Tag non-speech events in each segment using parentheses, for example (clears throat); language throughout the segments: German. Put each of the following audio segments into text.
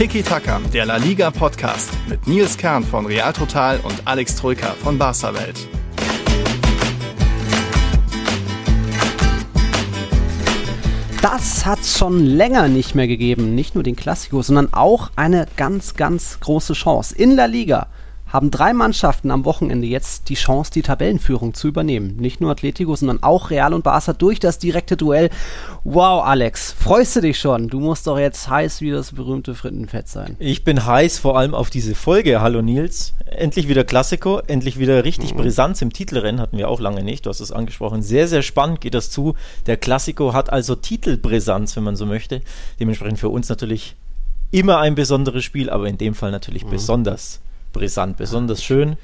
Tiki Taka, der La Liga Podcast mit Nils Kern von Real Total und Alex Troika von Barca Welt. Das hat's schon länger nicht mehr gegeben. Nicht nur den Klassiko, sondern auch eine ganz, ganz große Chance. In La Liga haben drei Mannschaften am Wochenende jetzt die Chance, die Tabellenführung zu übernehmen. Nicht nur Atletico, sondern auch Real und Barca durch das direkte Duell. Wow, Alex, freust du dich schon? Du musst doch jetzt heiß wie das berühmte Frittenfett sein. Ich bin heiß vor allem auf diese Folge. Hallo Nils. Endlich wieder Klassiko, endlich wieder richtig mhm. Brisanz im Titelrennen. Hatten wir auch lange nicht. Du hast es angesprochen. Sehr, sehr spannend geht das zu. Der Klassiko hat also Titelbrisanz, wenn man so möchte. Dementsprechend für uns natürlich immer ein besonderes Spiel, aber in dem Fall natürlich mhm. besonders brisant, besonders schön.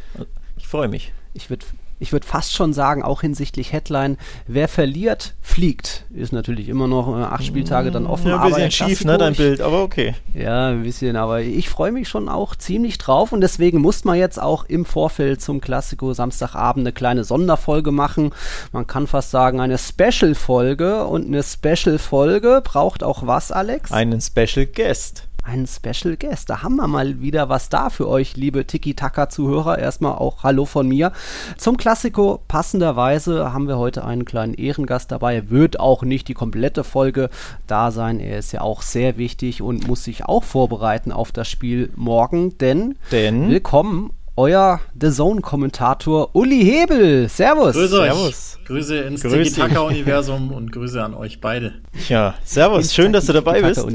Ich freue mich. Ich würde ich würde fast schon sagen, auch hinsichtlich Headline, wer verliert, fliegt. Ist natürlich immer noch äh, acht Spieltage dann offen. Ja, ein bisschen schief, ne, dein Bild, aber okay. Ja, ein bisschen, aber ich freue mich schon auch ziemlich drauf und deswegen muss man jetzt auch im Vorfeld zum Klassiko Samstagabend eine kleine Sonderfolge machen. Man kann fast sagen, eine Special-Folge und eine Special-Folge braucht auch was, Alex? Einen Special Guest einen Special Guest. Da haben wir mal wieder was da für euch, liebe Tiki-Taka-Zuhörer. Erstmal auch Hallo von mir. Zum Klassiko passenderweise haben wir heute einen kleinen Ehrengast dabei. Er wird auch nicht die komplette Folge da sein. Er ist ja auch sehr wichtig und muss sich auch vorbereiten auf das Spiel morgen, denn, denn? willkommen euer The Zone-Kommentator Uli Hebel. Servus. Grüße euch. Servus. Grüße ins Tiki-Taka-Universum und Grüße an euch beide. Ja, Servus. Schön, dass du dabei bist.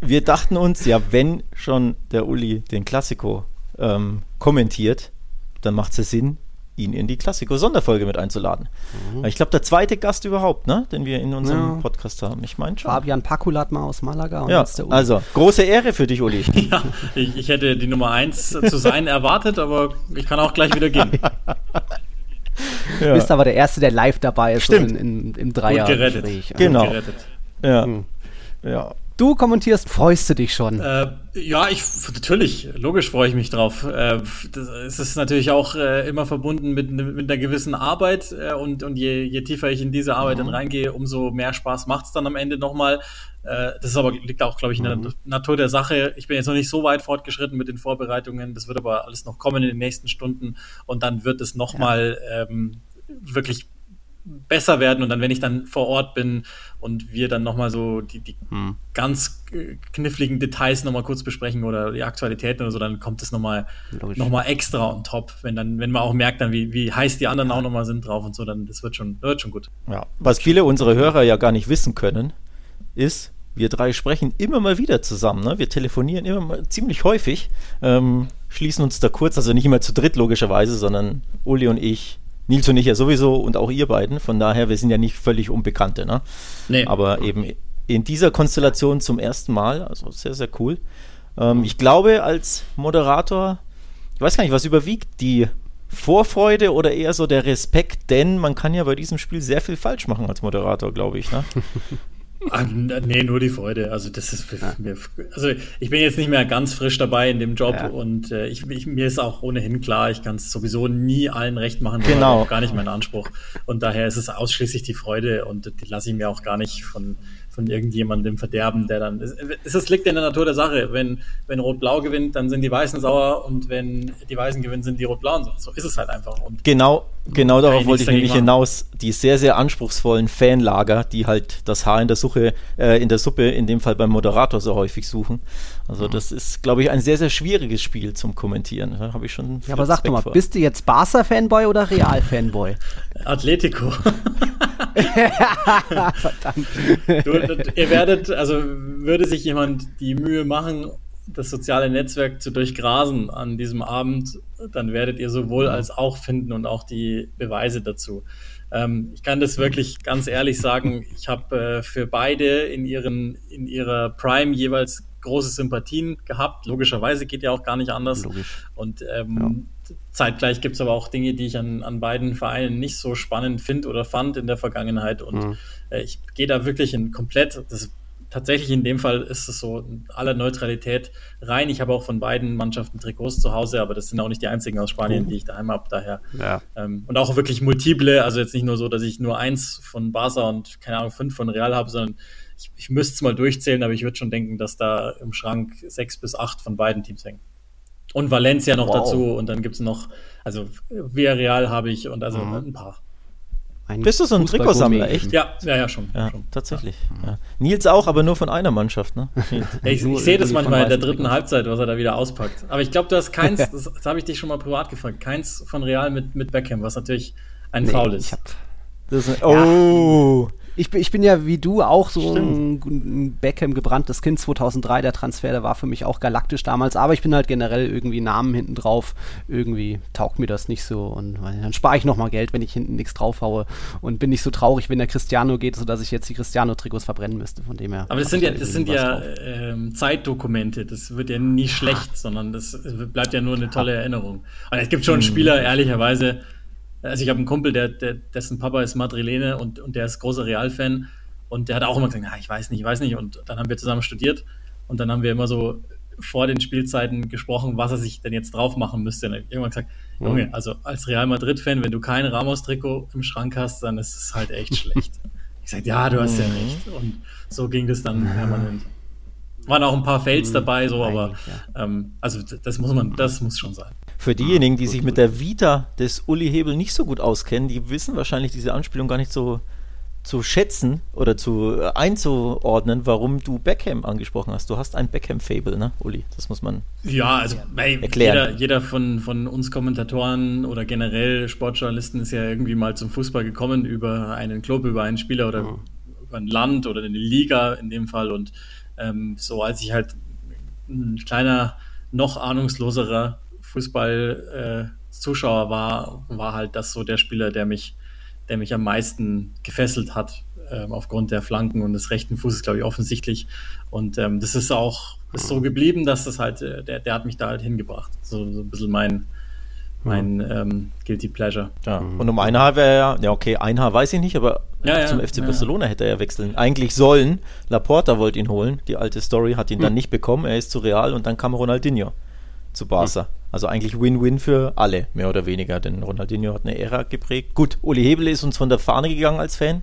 Wir dachten uns, ja, wenn schon der Uli den Klassiko ähm, kommentiert, dann macht es ja Sinn, ihn in die Klassiko-Sonderfolge mit einzuladen. Mhm. Ich glaube, der zweite Gast überhaupt, ne, den wir in unserem ja. Podcast haben. Ich meine schon. Fabian Pakulat mal aus Malaga. Und ja, also große Ehre für dich, Uli. (laughs) ja, ich, ich, hätte die Nummer 1 zu sein erwartet, aber ich kann auch gleich wieder gehen. Du bist aber der Erste, der live dabei ist Stimmt. in, in, im Dreier. Gut gerettet. Genau. Gut gerettet. Ja. Hm. ja. Du kommentierst, freust du dich schon? Äh, ja, ich natürlich, logisch freue ich mich drauf. Äh, das, es ist natürlich auch äh, immer verbunden mit, mit einer gewissen Arbeit äh, und, und je, je tiefer ich in diese Arbeit mhm. dann reingehe, umso mehr Spaß macht es dann am Ende nochmal. Äh, das ist aber, liegt auch, glaube ich, in der mhm. Natur der Sache. Ich bin jetzt noch nicht so weit fortgeschritten mit den Vorbereitungen. Das wird aber alles noch kommen in den nächsten Stunden und dann wird es nochmal ja. ähm, wirklich besser werden und dann, wenn ich dann vor Ort bin und wir dann nochmal so die, die hm. ganz kniffligen Details nochmal kurz besprechen oder die Aktualitäten oder so, dann kommt es nochmal noch mal extra on top, wenn dann, wenn man auch merkt dann, wie, wie heiß die anderen auch nochmal sind drauf und so, dann das wird schon, wird schon gut. Ja. Was viele unserer Hörer ja gar nicht wissen können, ist, wir drei sprechen immer mal wieder zusammen. Ne? Wir telefonieren immer mal ziemlich häufig, ähm, schließen uns da kurz, also nicht immer zu dritt logischerweise, sondern Uli und ich Nils und ich ja sowieso und auch ihr beiden. Von daher, wir sind ja nicht völlig Unbekannte. Ne? Nee. Aber eben in dieser Konstellation zum ersten Mal. Also sehr, sehr cool. Ähm, ich glaube, als Moderator, ich weiß gar nicht, was überwiegt, die Vorfreude oder eher so der Respekt, denn man kann ja bei diesem Spiel sehr viel falsch machen als Moderator, glaube ich. Ne? (laughs) Ach, nee, nur die Freude. Also das ist ja. mir, also ich bin jetzt nicht mehr ganz frisch dabei in dem Job ja. und äh, ich, ich, mir ist auch ohnehin klar, ich kann es sowieso nie allen recht machen. Genau. Auch gar nicht mein Anspruch. Und daher ist es ausschließlich die Freude und die lasse ich mir auch gar nicht von von irgendjemandem verderben, der dann. Es, liegt in der Natur der Sache. Wenn, wenn Rot-Blau gewinnt, dann sind die Weißen sauer und wenn die Weißen gewinnen, sind die Rot-Blauen sauer. So ist es halt einfach. Und genau, genau darauf wollte ich nämlich hinaus. Die sehr, sehr anspruchsvollen Fanlager, die halt das Haar in der Suche, äh, in der Suppe, in dem Fall beim Moderator so häufig suchen. Also mhm. das ist, glaube ich, ein sehr, sehr schwieriges Spiel zum Kommentieren. Da habe ich schon. Ja, aber sag doch mal, vor. bist du jetzt Barca-Fanboy oder Real-Fanboy? (laughs) Atletico. Verdammt. (laughs) Du, ihr werdet, also würde sich jemand die Mühe machen, das soziale Netzwerk zu durchgrasen an diesem Abend, dann werdet ihr sowohl als auch finden und auch die Beweise dazu. Ähm, ich kann das wirklich ganz ehrlich sagen. Ich habe äh, für beide in ihren in ihrer Prime jeweils große Sympathien gehabt. Logischerweise geht ja auch gar nicht anders. Logisch. Und ähm, ja. zeitgleich gibt es aber auch Dinge, die ich an, an beiden Vereinen nicht so spannend finde oder fand in der Vergangenheit. Und mhm. äh, ich gehe da wirklich in komplett, das tatsächlich in dem Fall ist es so aller Neutralität rein. Ich habe auch von beiden Mannschaften Trikots zu Hause, aber das sind auch nicht die einzigen aus Spanien, die ich daheim habe. Daher Ja. ähm, und auch wirklich multiple, also jetzt nicht nur so, dass ich nur eins von Barca und keine Ahnung fünf von Real habe, sondern ich, ich müsste es mal durchzählen, aber ich würde schon denken, dass da im Schrank sechs bis acht von beiden Teams hängen. Und Valencia noch Wow. dazu und dann gibt es noch, also Villarreal habe ich und also ein paar. Ein Bist du so ein Trikotsammler, echt? Ja, ja, ja, schon. Ja, schon. tatsächlich. Ja. Nils auch, aber nur von einer Mannschaft, ne? (laughs) Ja, ich, ich sehe das manchmal in der dritten Trikots. Halbzeit, was er da wieder auspackt. Aber ich glaube, du hast keins, (laughs) das, das habe ich dich schon mal privat gefragt, keins von Real mit, mit Beckham, was natürlich ein Nee, Foul ist. Ich, hab, Das ist, oh! Ich, bin- ich bin ja wie du auch so ein, ein Beckham gebranntes Kind 2003. Der Transfer, der war für mich auch galaktisch damals. Aber ich bin halt generell irgendwie Namen hinten drauf. Irgendwie taugt mir das nicht so. Und dann spare ich nochmal Geld, wenn ich hinten nichts draufhaue. Und bin nicht so traurig, wenn der Cristiano geht, sodass ich jetzt die Cristiano-Trikots verbrennen müsste. Von dem her. Aber das sind ja, da das sind ja ähm, Zeitdokumente. Das wird ja nie schlecht, sondern das bleibt ja nur eine tolle Erinnerung. Und es gibt schon Spieler, ehrlicherweise. Also ich habe einen Kumpel, der, der, dessen Papa ist Madrilene und, und der ist großer Real-Fan. Und der hat auch immer gesagt, na, ich weiß nicht, ich weiß nicht. Und dann haben wir zusammen studiert und dann haben wir immer so vor den Spielzeiten gesprochen, was er sich denn jetzt drauf machen müsste. Und irgendwann gesagt, Junge, also als Real Madrid-Fan, wenn du kein Ramos-Trikot im Schrank hast, dann ist es halt echt schlecht. (laughs) Ich sagte, ja, du hast ja recht. Und so ging das dann permanent. Waren auch ein paar Fails dabei, so, aber ähm, also das muss man, das muss schon sein. Für diejenigen, die sich mit der Vita des Uli Hebel nicht so gut auskennen, die wissen wahrscheinlich diese Anspielung gar nicht so zu schätzen oder zu äh, einzuordnen, warum du Beckham angesprochen hast. Du hast ein Beckham-Fable, ne, Uli? Das muss man. Ja, also ey, Erklären. jeder, jeder von, von uns Kommentatoren oder generell Sportjournalisten ist ja irgendwie mal zum Fußball gekommen über einen Club, über einen Spieler oder über ein Land oder eine Liga in dem Fall. Und ähm, so als ich halt ein kleiner, noch ahnungsloserer Fußball-Zuschauer war, war halt das so der Spieler, der mich, der mich am meisten gefesselt hat, ähm, aufgrund der Flanken und des rechten Fußes, glaube ich, offensichtlich. Und ähm, das ist auch ist so geblieben, dass das halt, äh, der, der hat mich da halt hingebracht. So, so ein bisschen mein, mein ähm, Guilty Pleasure. Ja. Und um ein Haar wäre ja, ja okay, ein Haar weiß ich nicht, aber Ja, ja, zum FC ja. Barcelona hätte er ja wechseln. Eigentlich sollen. Laporta wollte ihn holen. Die alte Story hat ihn dann nicht bekommen. Er ist zu Real und dann kam Ronaldinho zu Barca. Also eigentlich Win-Win für alle, mehr oder weniger, denn Ronaldinho hat eine Ära geprägt. Gut, Uli Hebel ist uns von der Fahne gegangen als Fan.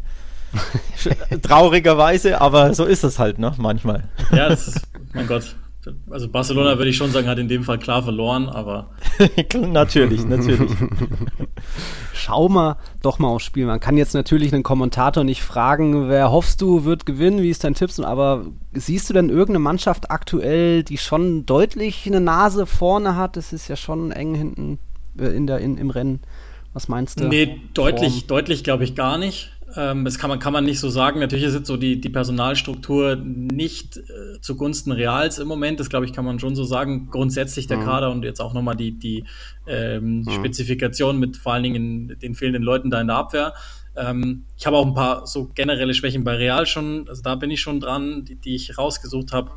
(laughs) Traurigerweise, aber so ist das halt, ne? Manchmal. Ja, das ist, mein Gott. Also Barcelona würde ich schon sagen, hat in dem Fall klar verloren, aber (laughs) natürlich, natürlich. (laughs) Schau mal doch mal aufs Spiel. Man kann jetzt natürlich einen Kommentator nicht fragen, wer hoffst du wird gewinnen, wie ist dein Tipp? Aber siehst du denn irgendeine Mannschaft aktuell, die schon deutlich eine Nase vorne hat? Es ist ja schon eng hinten äh, in der, in, im Rennen. Was meinst du? Nee, deutlich, Form? deutlich glaube ich gar nicht. Ähm, das kann man, kann man nicht so sagen. Natürlich ist jetzt so die, die Personalstruktur nicht äh, zugunsten Reals im Moment. Das glaube ich, kann man schon so sagen. Grundsätzlich der Kader und jetzt auch nochmal die, die ähm, Spezifikation mit vor allen Dingen den fehlenden Leuten da in der Abwehr. Ähm, ich habe auch ein paar so generelle Schwächen bei Real schon. Also da bin ich schon dran, die, die ich rausgesucht habe.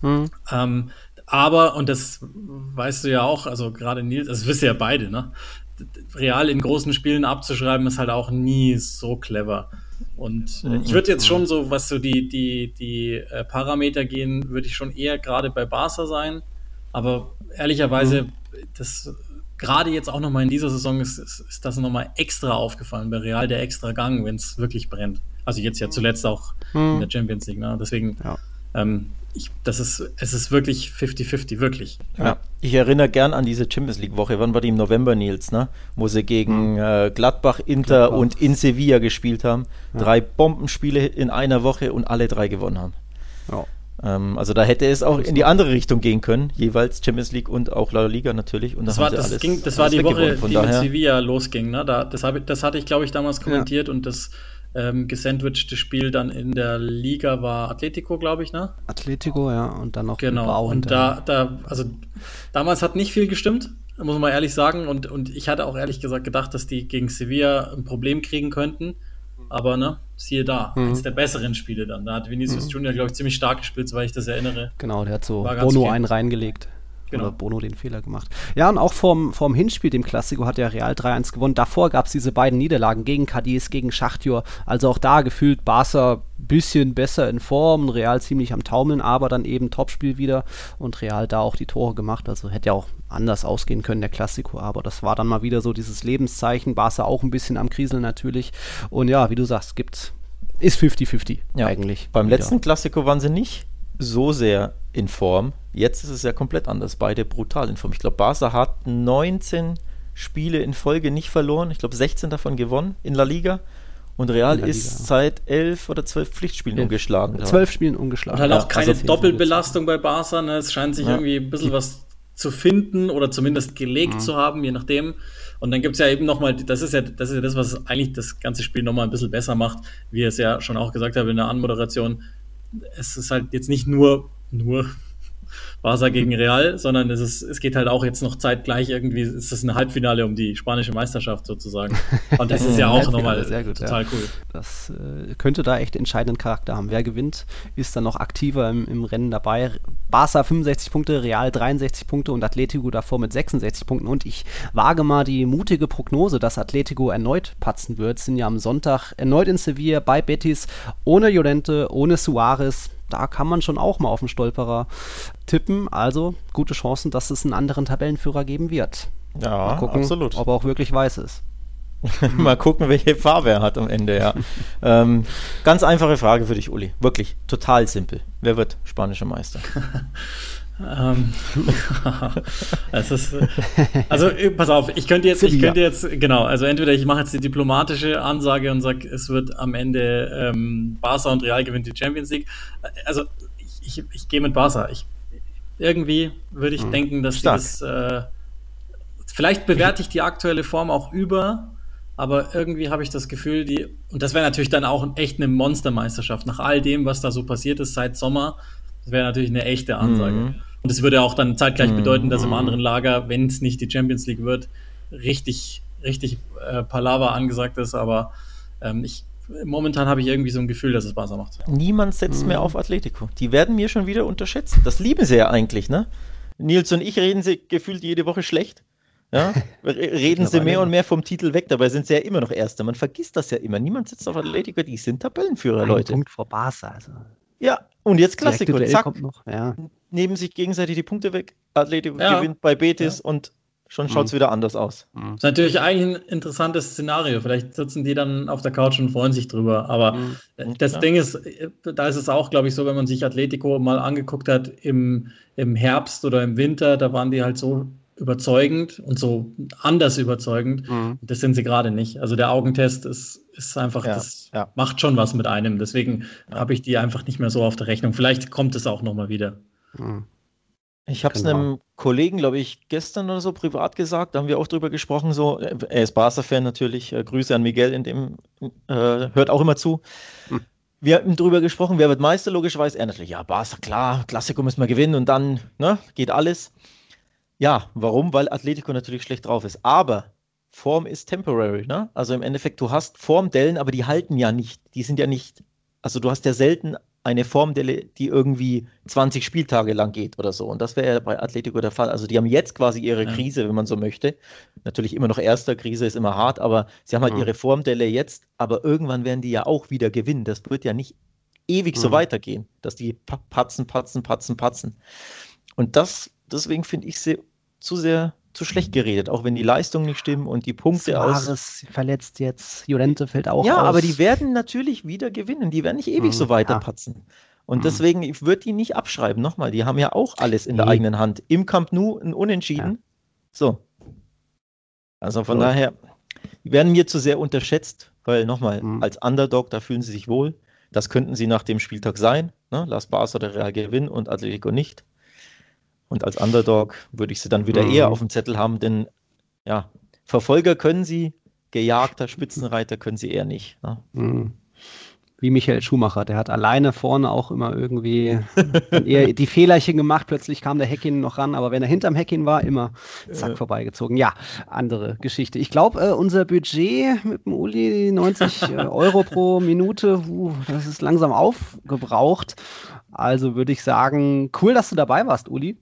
Hm. Ähm, aber, und das weißt du ja auch, also gerade Nils, das wisst ihr ja beide, ne? Real in großen Spielen abzuschreiben, ist halt auch nie so clever. Und äh, ich würde jetzt schon so, was so die, die, die äh, Parameter gehen, würde ich schon eher gerade bei Barca sein. Aber ehrlicherweise, das gerade jetzt auch nochmal in dieser Saison ist, ist, ist das nochmal extra aufgefallen bei Real, der extra Gang, wenn es wirklich brennt. Also jetzt ja zuletzt auch in der Champions League. Ne? Deswegen, Ja. ähm, ich, das ist, es ist wirklich 50-50, wirklich. Ja. Ich erinnere gern an diese Champions League Woche. Wann war die im November, Nils, ne? Wo sie gegen äh, Gladbach, Inter Gladbach. und in Sevilla gespielt haben. Drei Bombenspiele in einer Woche und alle drei gewonnen haben. Ja. Ähm, also da hätte es auch in die andere Richtung gehen können, jeweils Champions League und auch La Liga natürlich. Und da Das war, das, alles, ging, das war die Woche, die mit daher, Sevilla losging. Ne? Da, das, hab, das hatte ich, glaube ich, damals kommentiert und das ähm, gesandwichte Spiel dann in der Liga war Atletico, glaube ich, ne? Atletico, ja, und dann noch Genau. Bilbao und da, da, also damals hat nicht viel gestimmt, muss man ehrlich sagen. Und, und ich hatte auch ehrlich gesagt gedacht, dass die gegen Sevilla ein Problem kriegen könnten. Aber ne, siehe da, Mhm. eins der besseren Spiele dann. Da hat Vinicius Junior, glaube ich, ziemlich stark gespielt, soweit ich das erinnere. Genau, der hat so Bono einen reingelegt. Genau. Oder Bono den Fehler gemacht. Ja, und auch vorm, vorm Hinspiel, dem Klassiko, hat der Real 3-1 gewonnen. Davor gab es diese beiden Niederlagen gegen Cadiz, gegen Schachtjur. Also auch da gefühlt Barca bisschen besser in Form, Real ziemlich am Taumeln, aber dann eben Topspiel wieder und Real da auch die Tore gemacht. Also hätte ja auch anders ausgehen können, der Klassiko, aber das war dann mal wieder so dieses Lebenszeichen. Barca auch ein bisschen am Kriseln natürlich. Und ja, wie du sagst, gibt ist 50-50 ja. eigentlich. Beim wieder. letzten Klassiko waren sie nicht so sehr in Form. Jetzt ist es ja komplett anders. Beide brutal in Form. Ich glaube, Barca hat 19 Spiele in Folge nicht verloren. Ich glaube, 16 davon gewonnen in La Liga. Und Real ist seit elf oder zwölf Pflichtspielen elf. ungeschlagen. Zwölf Spielen ungeschlagen. Und halt auch keine also Doppelbelastung bei Barca. Ne? Es scheint sich ja. irgendwie ein bisschen was zu finden oder zumindest gelegt mhm. zu haben, je nachdem. Und dann gibt es ja eben nochmal, das ist ja, das ist ja das, was eigentlich das ganze Spiel nochmal ein bisschen besser macht, wie ihr es ja schon auch gesagt habt in der Anmoderation. Es ist halt jetzt nicht nur, nur Barca gegen Real, sondern es, ist, es geht halt auch jetzt noch zeitgleich irgendwie, ist das ein Halbfinale um die spanische Meisterschaft sozusagen. (laughs) Und das ist ja auch nochmal total ja. cool. Das äh, könnte da echt entscheidenden Charakter haben. Wer gewinnt, ist dann noch aktiver im, im Rennen dabei. Barca 65 Punkte, Real 63 Punkte und Atletico davor mit 66 Punkten. Und ich wage mal die mutige Prognose, dass Atletico erneut patzen wird. Sind ja am Sonntag erneut in Sevilla bei Betis, ohne Llorente, ohne Suarez da kann man schon auch mal auf den Stolperer tippen. Also gute Chancen, dass es einen anderen Tabellenführer geben wird. Ja, mal gucken, absolut. ob er auch wirklich weiß ist. (laughs) mal gucken, welche Farbe er hat am Ende, ja. (laughs) ähm, ganz einfache Frage für dich, Uli. Wirklich, total simpel. Wer wird spanischer Meister? (laughs) Ähm, (laughs) es ist, also pass auf, ich könnte jetzt, ich könnte jetzt, genau, also entweder ich mache jetzt die diplomatische Ansage und sage, es wird am Ende ähm, Barca und Real gewinnt die Champions League. Also ich, ich, ich gehe mit Barca. Ich, irgendwie würde ich mhm. denken, dass Stark. das äh, vielleicht bewerte ich die aktuelle Form auch über, aber irgendwie habe ich das Gefühl, die, und das wäre natürlich dann auch echt eine Monstermeisterschaft, nach all dem, was da so passiert ist seit Sommer, das wäre natürlich eine echte Ansage. Mhm. Und es würde auch dann zeitgleich bedeuten, dass im mhm. anderen Lager, wenn es nicht die Champions League wird, richtig, richtig äh, Palaver angesagt ist. Aber ähm, ich, momentan habe ich irgendwie so ein Gefühl, dass es Barca macht. Niemand setzt mhm. mehr auf Atletico. Die werden mir schon wieder unterschätzt. Das lieben sie ja eigentlich, ne? Nils und ich reden sie gefühlt jede Woche schlecht. Ja? (laughs) Reden sie mehr und mehr vom Titel weg, dabei sind sie ja immer noch Erster. Man vergisst das ja immer. Niemand setzt auf Atletico, die sind Tabellenführer, Ein Leute. Punkt vor Barca. Also. Ja, und jetzt Klassiker. Zack. Noch, ja. Nehmen sich gegenseitig die Punkte weg. Atletico ja. gewinnt bei Betis ja. und schon schaut es mhm. wieder anders aus. Mhm. Das ist natürlich eigentlich ein interessantes Szenario. Vielleicht sitzen die dann auf der Couch und freuen sich drüber. Aber mhm. das ja. Ding ist, da ist es auch, glaube ich, so, wenn man sich Atletico mal angeguckt hat im, im Herbst oder im Winter, da waren die halt so überzeugend und so anders überzeugend. Mhm. Das sind sie gerade nicht. Also der Augentest ist, ist einfach, ja, das ja. macht schon was mit einem. Deswegen ja. habe ich die einfach nicht mehr so auf der Rechnung. Vielleicht kommt es auch nochmal wieder. Mhm. Ich habe es genau. einem Kollegen, glaube ich, gestern oder so privat gesagt, da haben wir auch drüber gesprochen, so, er ist Barca-Fan natürlich, äh, Grüße an Miguel, in dem äh, hört auch immer zu. Mhm. Wir haben drüber gesprochen, wer wird Meister, logischerweise. Er natürlich, ja, Barca, klar, Klassiker müssen wir gewinnen und dann ne, geht alles. Ja, warum? Weil Atletico natürlich schlecht drauf ist. Aber Form ist temporary, ne? Also im Endeffekt, du hast Formdellen, aber die halten ja nicht. Die sind ja nicht, also du hast ja selten eine Formdelle, die irgendwie 20 Spieltage lang geht oder so. Und das wäre ja bei Atletico der Fall. Also die haben jetzt quasi ihre ja. Krise, wenn man so möchte. Natürlich immer noch erster, Krise ist immer hart, aber sie haben halt mhm. ihre Formdelle jetzt, aber irgendwann werden die ja auch wieder gewinnen. Das wird ja nicht ewig mhm. so weitergehen, dass die patzen, patzen, patzen, patzen. Und das deswegen finde ich sie zu sehr zu schlecht geredet, auch wenn die Leistungen nicht stimmen und die Punkte Suarez aus. verletzt jetzt, Jurente fällt auch Ja, aus. aber die werden natürlich wieder gewinnen. Die werden nicht ewig hm, so weiterpatzen. Ja. Und hm. deswegen wird die nicht abschreiben. Nochmal, die haben ja auch alles in der eigenen Hand. Im Camp Nou ein Unentschieden. Ja. So. Also von so. daher, die werden mir zu sehr unterschätzt, weil nochmal, hm. als Underdog, da fühlen sie sich wohl. Das könnten sie nach dem Spieltag sein. Ne? Las Barca oder Real gewinnen und Atletico nicht. Und als Underdog würde ich sie dann wieder mhm. eher auf dem Zettel haben, denn ja, Verfolger können sie, gejagter Spitzenreiter können sie eher nicht. Ne? Mhm. Wie Michael Schumacher, der hat alleine vorne auch immer irgendwie (laughs) eher die Fehlerchen gemacht. Plötzlich kam der Heckin noch ran, aber wenn er hinterm Heckin war, immer zack vorbeigezogen. Ja, andere Geschichte. Ich glaube, äh, unser Budget mit dem Uli, 90 äh, Euro pro Minute, uh, das ist langsam aufgebraucht. Also würde ich sagen, cool, dass du dabei warst, Uli.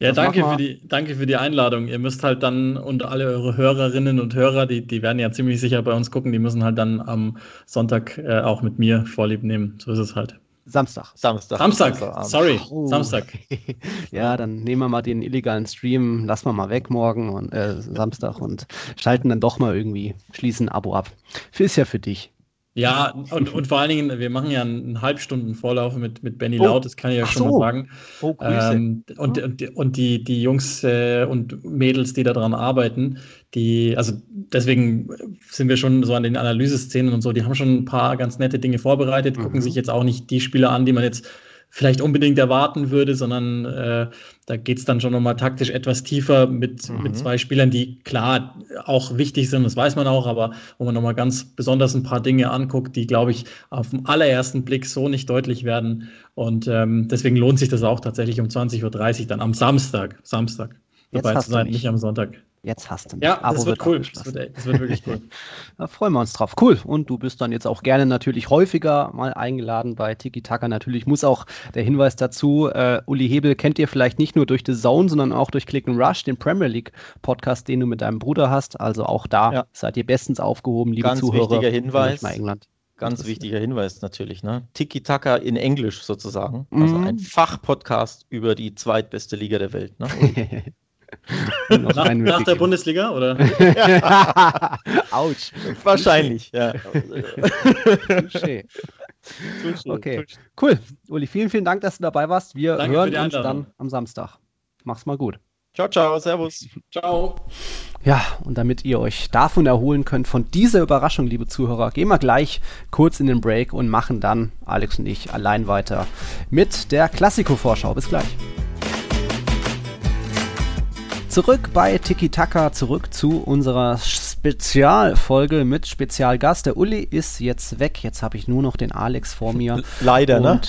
Ja, danke für, die, danke für die Einladung. Ihr müsst halt dann und alle eure Hörerinnen und Hörer, die, die werden ja ziemlich sicher bei uns gucken, die müssen halt dann am Sonntag äh, auch mit mir Vorlieb nehmen. So ist es halt. Samstag. Samstag. Samstag, sorry, oh. Samstag. (laughs) ja, dann nehmen wir mal den illegalen Stream, lassen wir mal weg morgen und äh, Samstag und schalten dann doch mal irgendwie, schließen ein Abo ab. Ist ja für dich. Ja, und, und vor allen Dingen, wir machen ja einen halbstunden Vorlauf mit, mit Benny oh. Laut, das kann ich ja schon so. mal sagen. Oh, ähm, und, und, und die, die Jungs äh, und Mädels, die daran arbeiten, die, also deswegen sind wir schon so an den Analyseszenen und so, die haben schon ein paar ganz nette Dinge vorbereitet, mhm. gucken sich jetzt auch nicht die Spieler an, die man jetzt vielleicht unbedingt erwarten würde, sondern äh, da geht es dann schon nochmal taktisch etwas tiefer mit, mhm. mit zwei Spielern, die klar auch wichtig sind, das weiß man auch, aber wo man nochmal ganz besonders ein paar Dinge anguckt, die, glaube ich, auf den allerersten Blick so nicht deutlich werden. Und ähm, deswegen lohnt sich das auch tatsächlich um 20.30 Uhr dann am Samstag, Samstag dabei zu sein, nicht am Sonntag. Jetzt hast du mich. Ja, Abo das wird, wird cool. Das wird, das wird, wirklich cool. (laughs) da freuen wir uns drauf. Cool. Und du bist dann jetzt auch gerne natürlich häufiger mal eingeladen bei Tiki Taka. Natürlich muss auch der Hinweis dazu, äh, Uli Hebel kennt ihr vielleicht nicht nur durch The Zone, sondern auch durch Click and Rush, den Premier League Podcast, den du mit deinem Bruder hast. Also auch da ja. seid ihr bestens aufgehoben, liebe Ganz Zuhörer. Wichtiger Hinweis. Mal England. Ganz wichtiger Hinweis natürlich, ne? Tiki Taka in Englisch sozusagen. Also mhm. ein Fachpodcast über die zweitbeste Liga der Welt. Ne? (laughs) (laughs) nach, nach der Bundesliga, oder? (laughs) Autsch. Wahrscheinlich, ja. (laughs) Touché. Okay, cool. Uli, vielen, vielen Dank, dass du dabei warst. Wir Danke hören uns dann am Samstag. Mach's mal gut. Ciao, ciao, servus. Ciao. Ja, und damit ihr euch davon erholen könnt, von dieser Überraschung, liebe Zuhörer, gehen wir gleich kurz in den Break und machen dann, Alex und ich, allein weiter mit der Klassiko-Vorschau. Bis gleich. Zurück bei Tiki Taka, zurück zu unserer Spezialfolge mit Spezialgast. Der Uli ist jetzt weg. Jetzt habe ich nur noch den Alex vor mir. Leider, ne?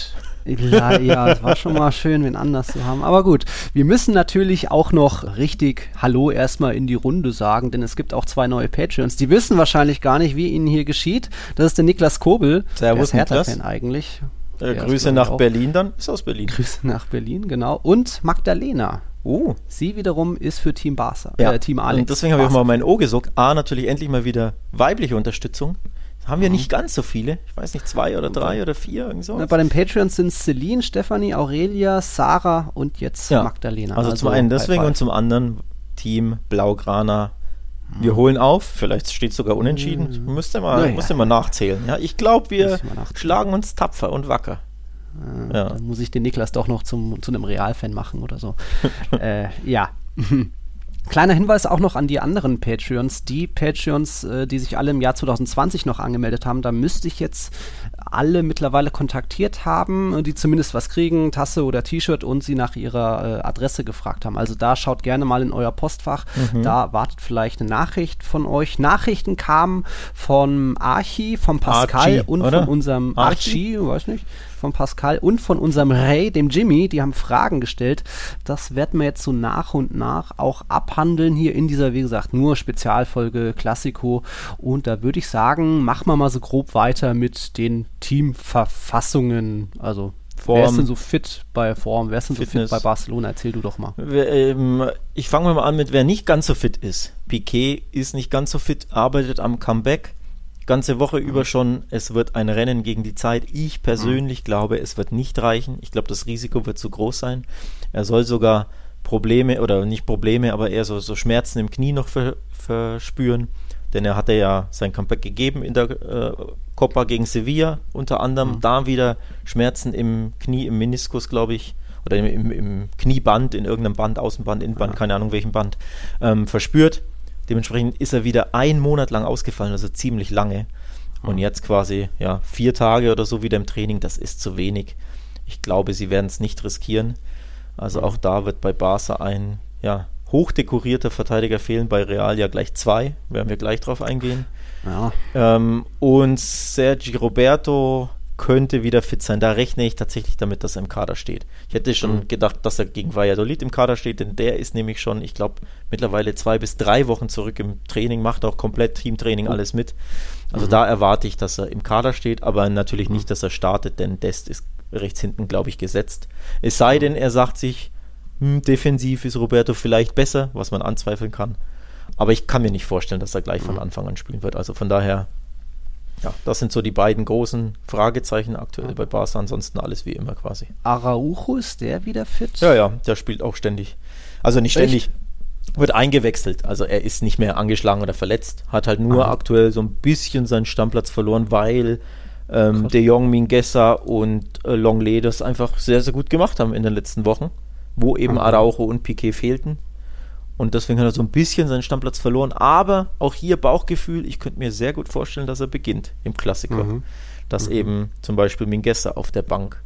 ja, es war schon mal schön, wenn anders zu haben. Aber gut, wir müssen natürlich auch noch richtig Hallo erstmal in die Runde sagen, denn es gibt auch zwei neue Patreons. Die wissen wahrscheinlich gar nicht, wie ihnen hier geschieht. Das ist der Niklas Kobel. Servus, der ist Hertha-Fan eigentlich. Äh, Grüße nach Berlin dann. Ist aus Berlin. Grüße nach Berlin, genau. Und Magdalena. Oh. Sie wiederum ist für Team Barca, ja. äh, Team Alex. Und deswegen habe ich auch mal mein O gesucht. A, natürlich endlich mal wieder weibliche Unterstützung. Haben wir mhm. nicht ganz so viele. Ich weiß nicht, zwei oder drei oder vier. So. Bei den Patreons sind Celine, Stephanie, Aurelia, Sarah und jetzt ja. Magdalena. Also, also zum einen deswegen und zum anderen Team Blaugrana. Wir holen auf, vielleicht steht es sogar unentschieden. Mhm. Müsste mal, ja, müsste mal nachzählen. Ja, ich glaube, wir schlagen uns tapfer und wacker. Äh, ja. Dann muss ich den Niklas doch noch zum, zu einem Realfan machen oder so. (laughs) äh, ja. Kleiner Hinweis auch noch an die anderen Patreons. Die Patreons, äh, die sich alle im Jahr 2020 noch angemeldet haben, da müsste ich jetzt alle mittlerweile kontaktiert haben, die zumindest was kriegen, Tasse oder T-Shirt und sie nach ihrer äh, Adresse gefragt haben. Also da schaut gerne mal in euer Postfach. Mhm. Da wartet vielleicht eine Nachricht von euch. Nachrichten kamen von Archi, von Pascal Archie, und oder? von unserem Archie, Archie weiß nicht von Pascal und von unserem Ray, dem Jimmy. Die haben Fragen gestellt. Das werden wir jetzt so nach und nach auch abhandeln hier in dieser, wie gesagt, nur Spezialfolge Klassiko. Und da würde ich sagen, machen wir mal so grob weiter mit den Teamverfassungen. Also Form. Wer ist denn so fit bei Form? Wer ist denn Fitness. so fit bei Barcelona? Erzähl du doch mal. Ähm, ich fange mal an mit, wer nicht ganz so fit ist. Piquet ist nicht ganz so fit, arbeitet am Comeback ganze Woche mhm. über schon, es wird ein Rennen gegen die Zeit. Ich persönlich mhm. glaube, es wird nicht reichen. Ich glaube, das Risiko wird zu groß sein. Er soll sogar Probleme oder nicht Probleme, aber eher so, so Schmerzen im Knie noch ver, verspüren. Denn er hatte ja sein Comeback gegeben in der äh, Copa gegen Sevilla, unter anderem. Mhm. Da wieder Schmerzen im Knie, im Meniskus, glaube ich oder im, im, im, Knieband, in irgendeinem Band, Außenband, Innenband, ja. keine Ahnung welchem Band, ähm, verspürt. Dementsprechend ist er wieder einen Monat lang ausgefallen, also ziemlich lange. Und jetzt quasi ja vier Tage oder so wieder im Training, das ist zu wenig. Ich glaube, sie werden es nicht riskieren. Also auch da wird bei Barca ein ja, hochdekorierter Verteidiger fehlen, bei Real ja gleich zwei, werden wir gleich drauf eingehen. Ja. Ähm, und Sergi Roberto könnte wieder fit sein. Da rechne ich tatsächlich damit, dass er im Kader steht. Ich hätte schon mhm. gedacht, dass er gegen Valladolid im Kader steht, denn der ist nämlich schon, ich glaube, mittlerweile zwei bis drei Wochen zurück im Training, macht auch komplett Teamtraining mhm. alles mit. Also mhm. da erwarte ich, dass er im Kader steht, aber natürlich nicht, dass er startet, denn Dest ist rechts hinten, glaube ich, gesetzt. Es sei denn, er sagt sich, hm, defensiv ist Roberto vielleicht besser, was man anzweifeln kann. Aber ich kann mir nicht vorstellen, dass er gleich von mhm. Anfang an spielen wird. Also von daher, ja, das sind so die beiden großen Fragezeichen aktuell bei Barca. Ansonsten alles wie immer quasi. Araujo, ist der wieder fit? Ja, ja, der spielt auch ständig. Also nicht ständig, Echt? wird eingewechselt. Also er ist nicht mehr angeschlagen oder verletzt. Hat halt nur Aha. aktuell so ein bisschen seinen Stammplatz verloren, weil ähm, De Jong, Mingessa und äh, Longley das einfach sehr, sehr gut gemacht haben in den letzten Wochen, wo eben Aha. Araujo und Piquet fehlten. Und deswegen hat er so ein bisschen seinen Stammplatz verloren. Aber auch hier Bauchgefühl, ich könnte mir sehr gut vorstellen, dass er beginnt im Klassiker. Mhm. Dass mhm. eben zum Beispiel Mingessa auf der Bank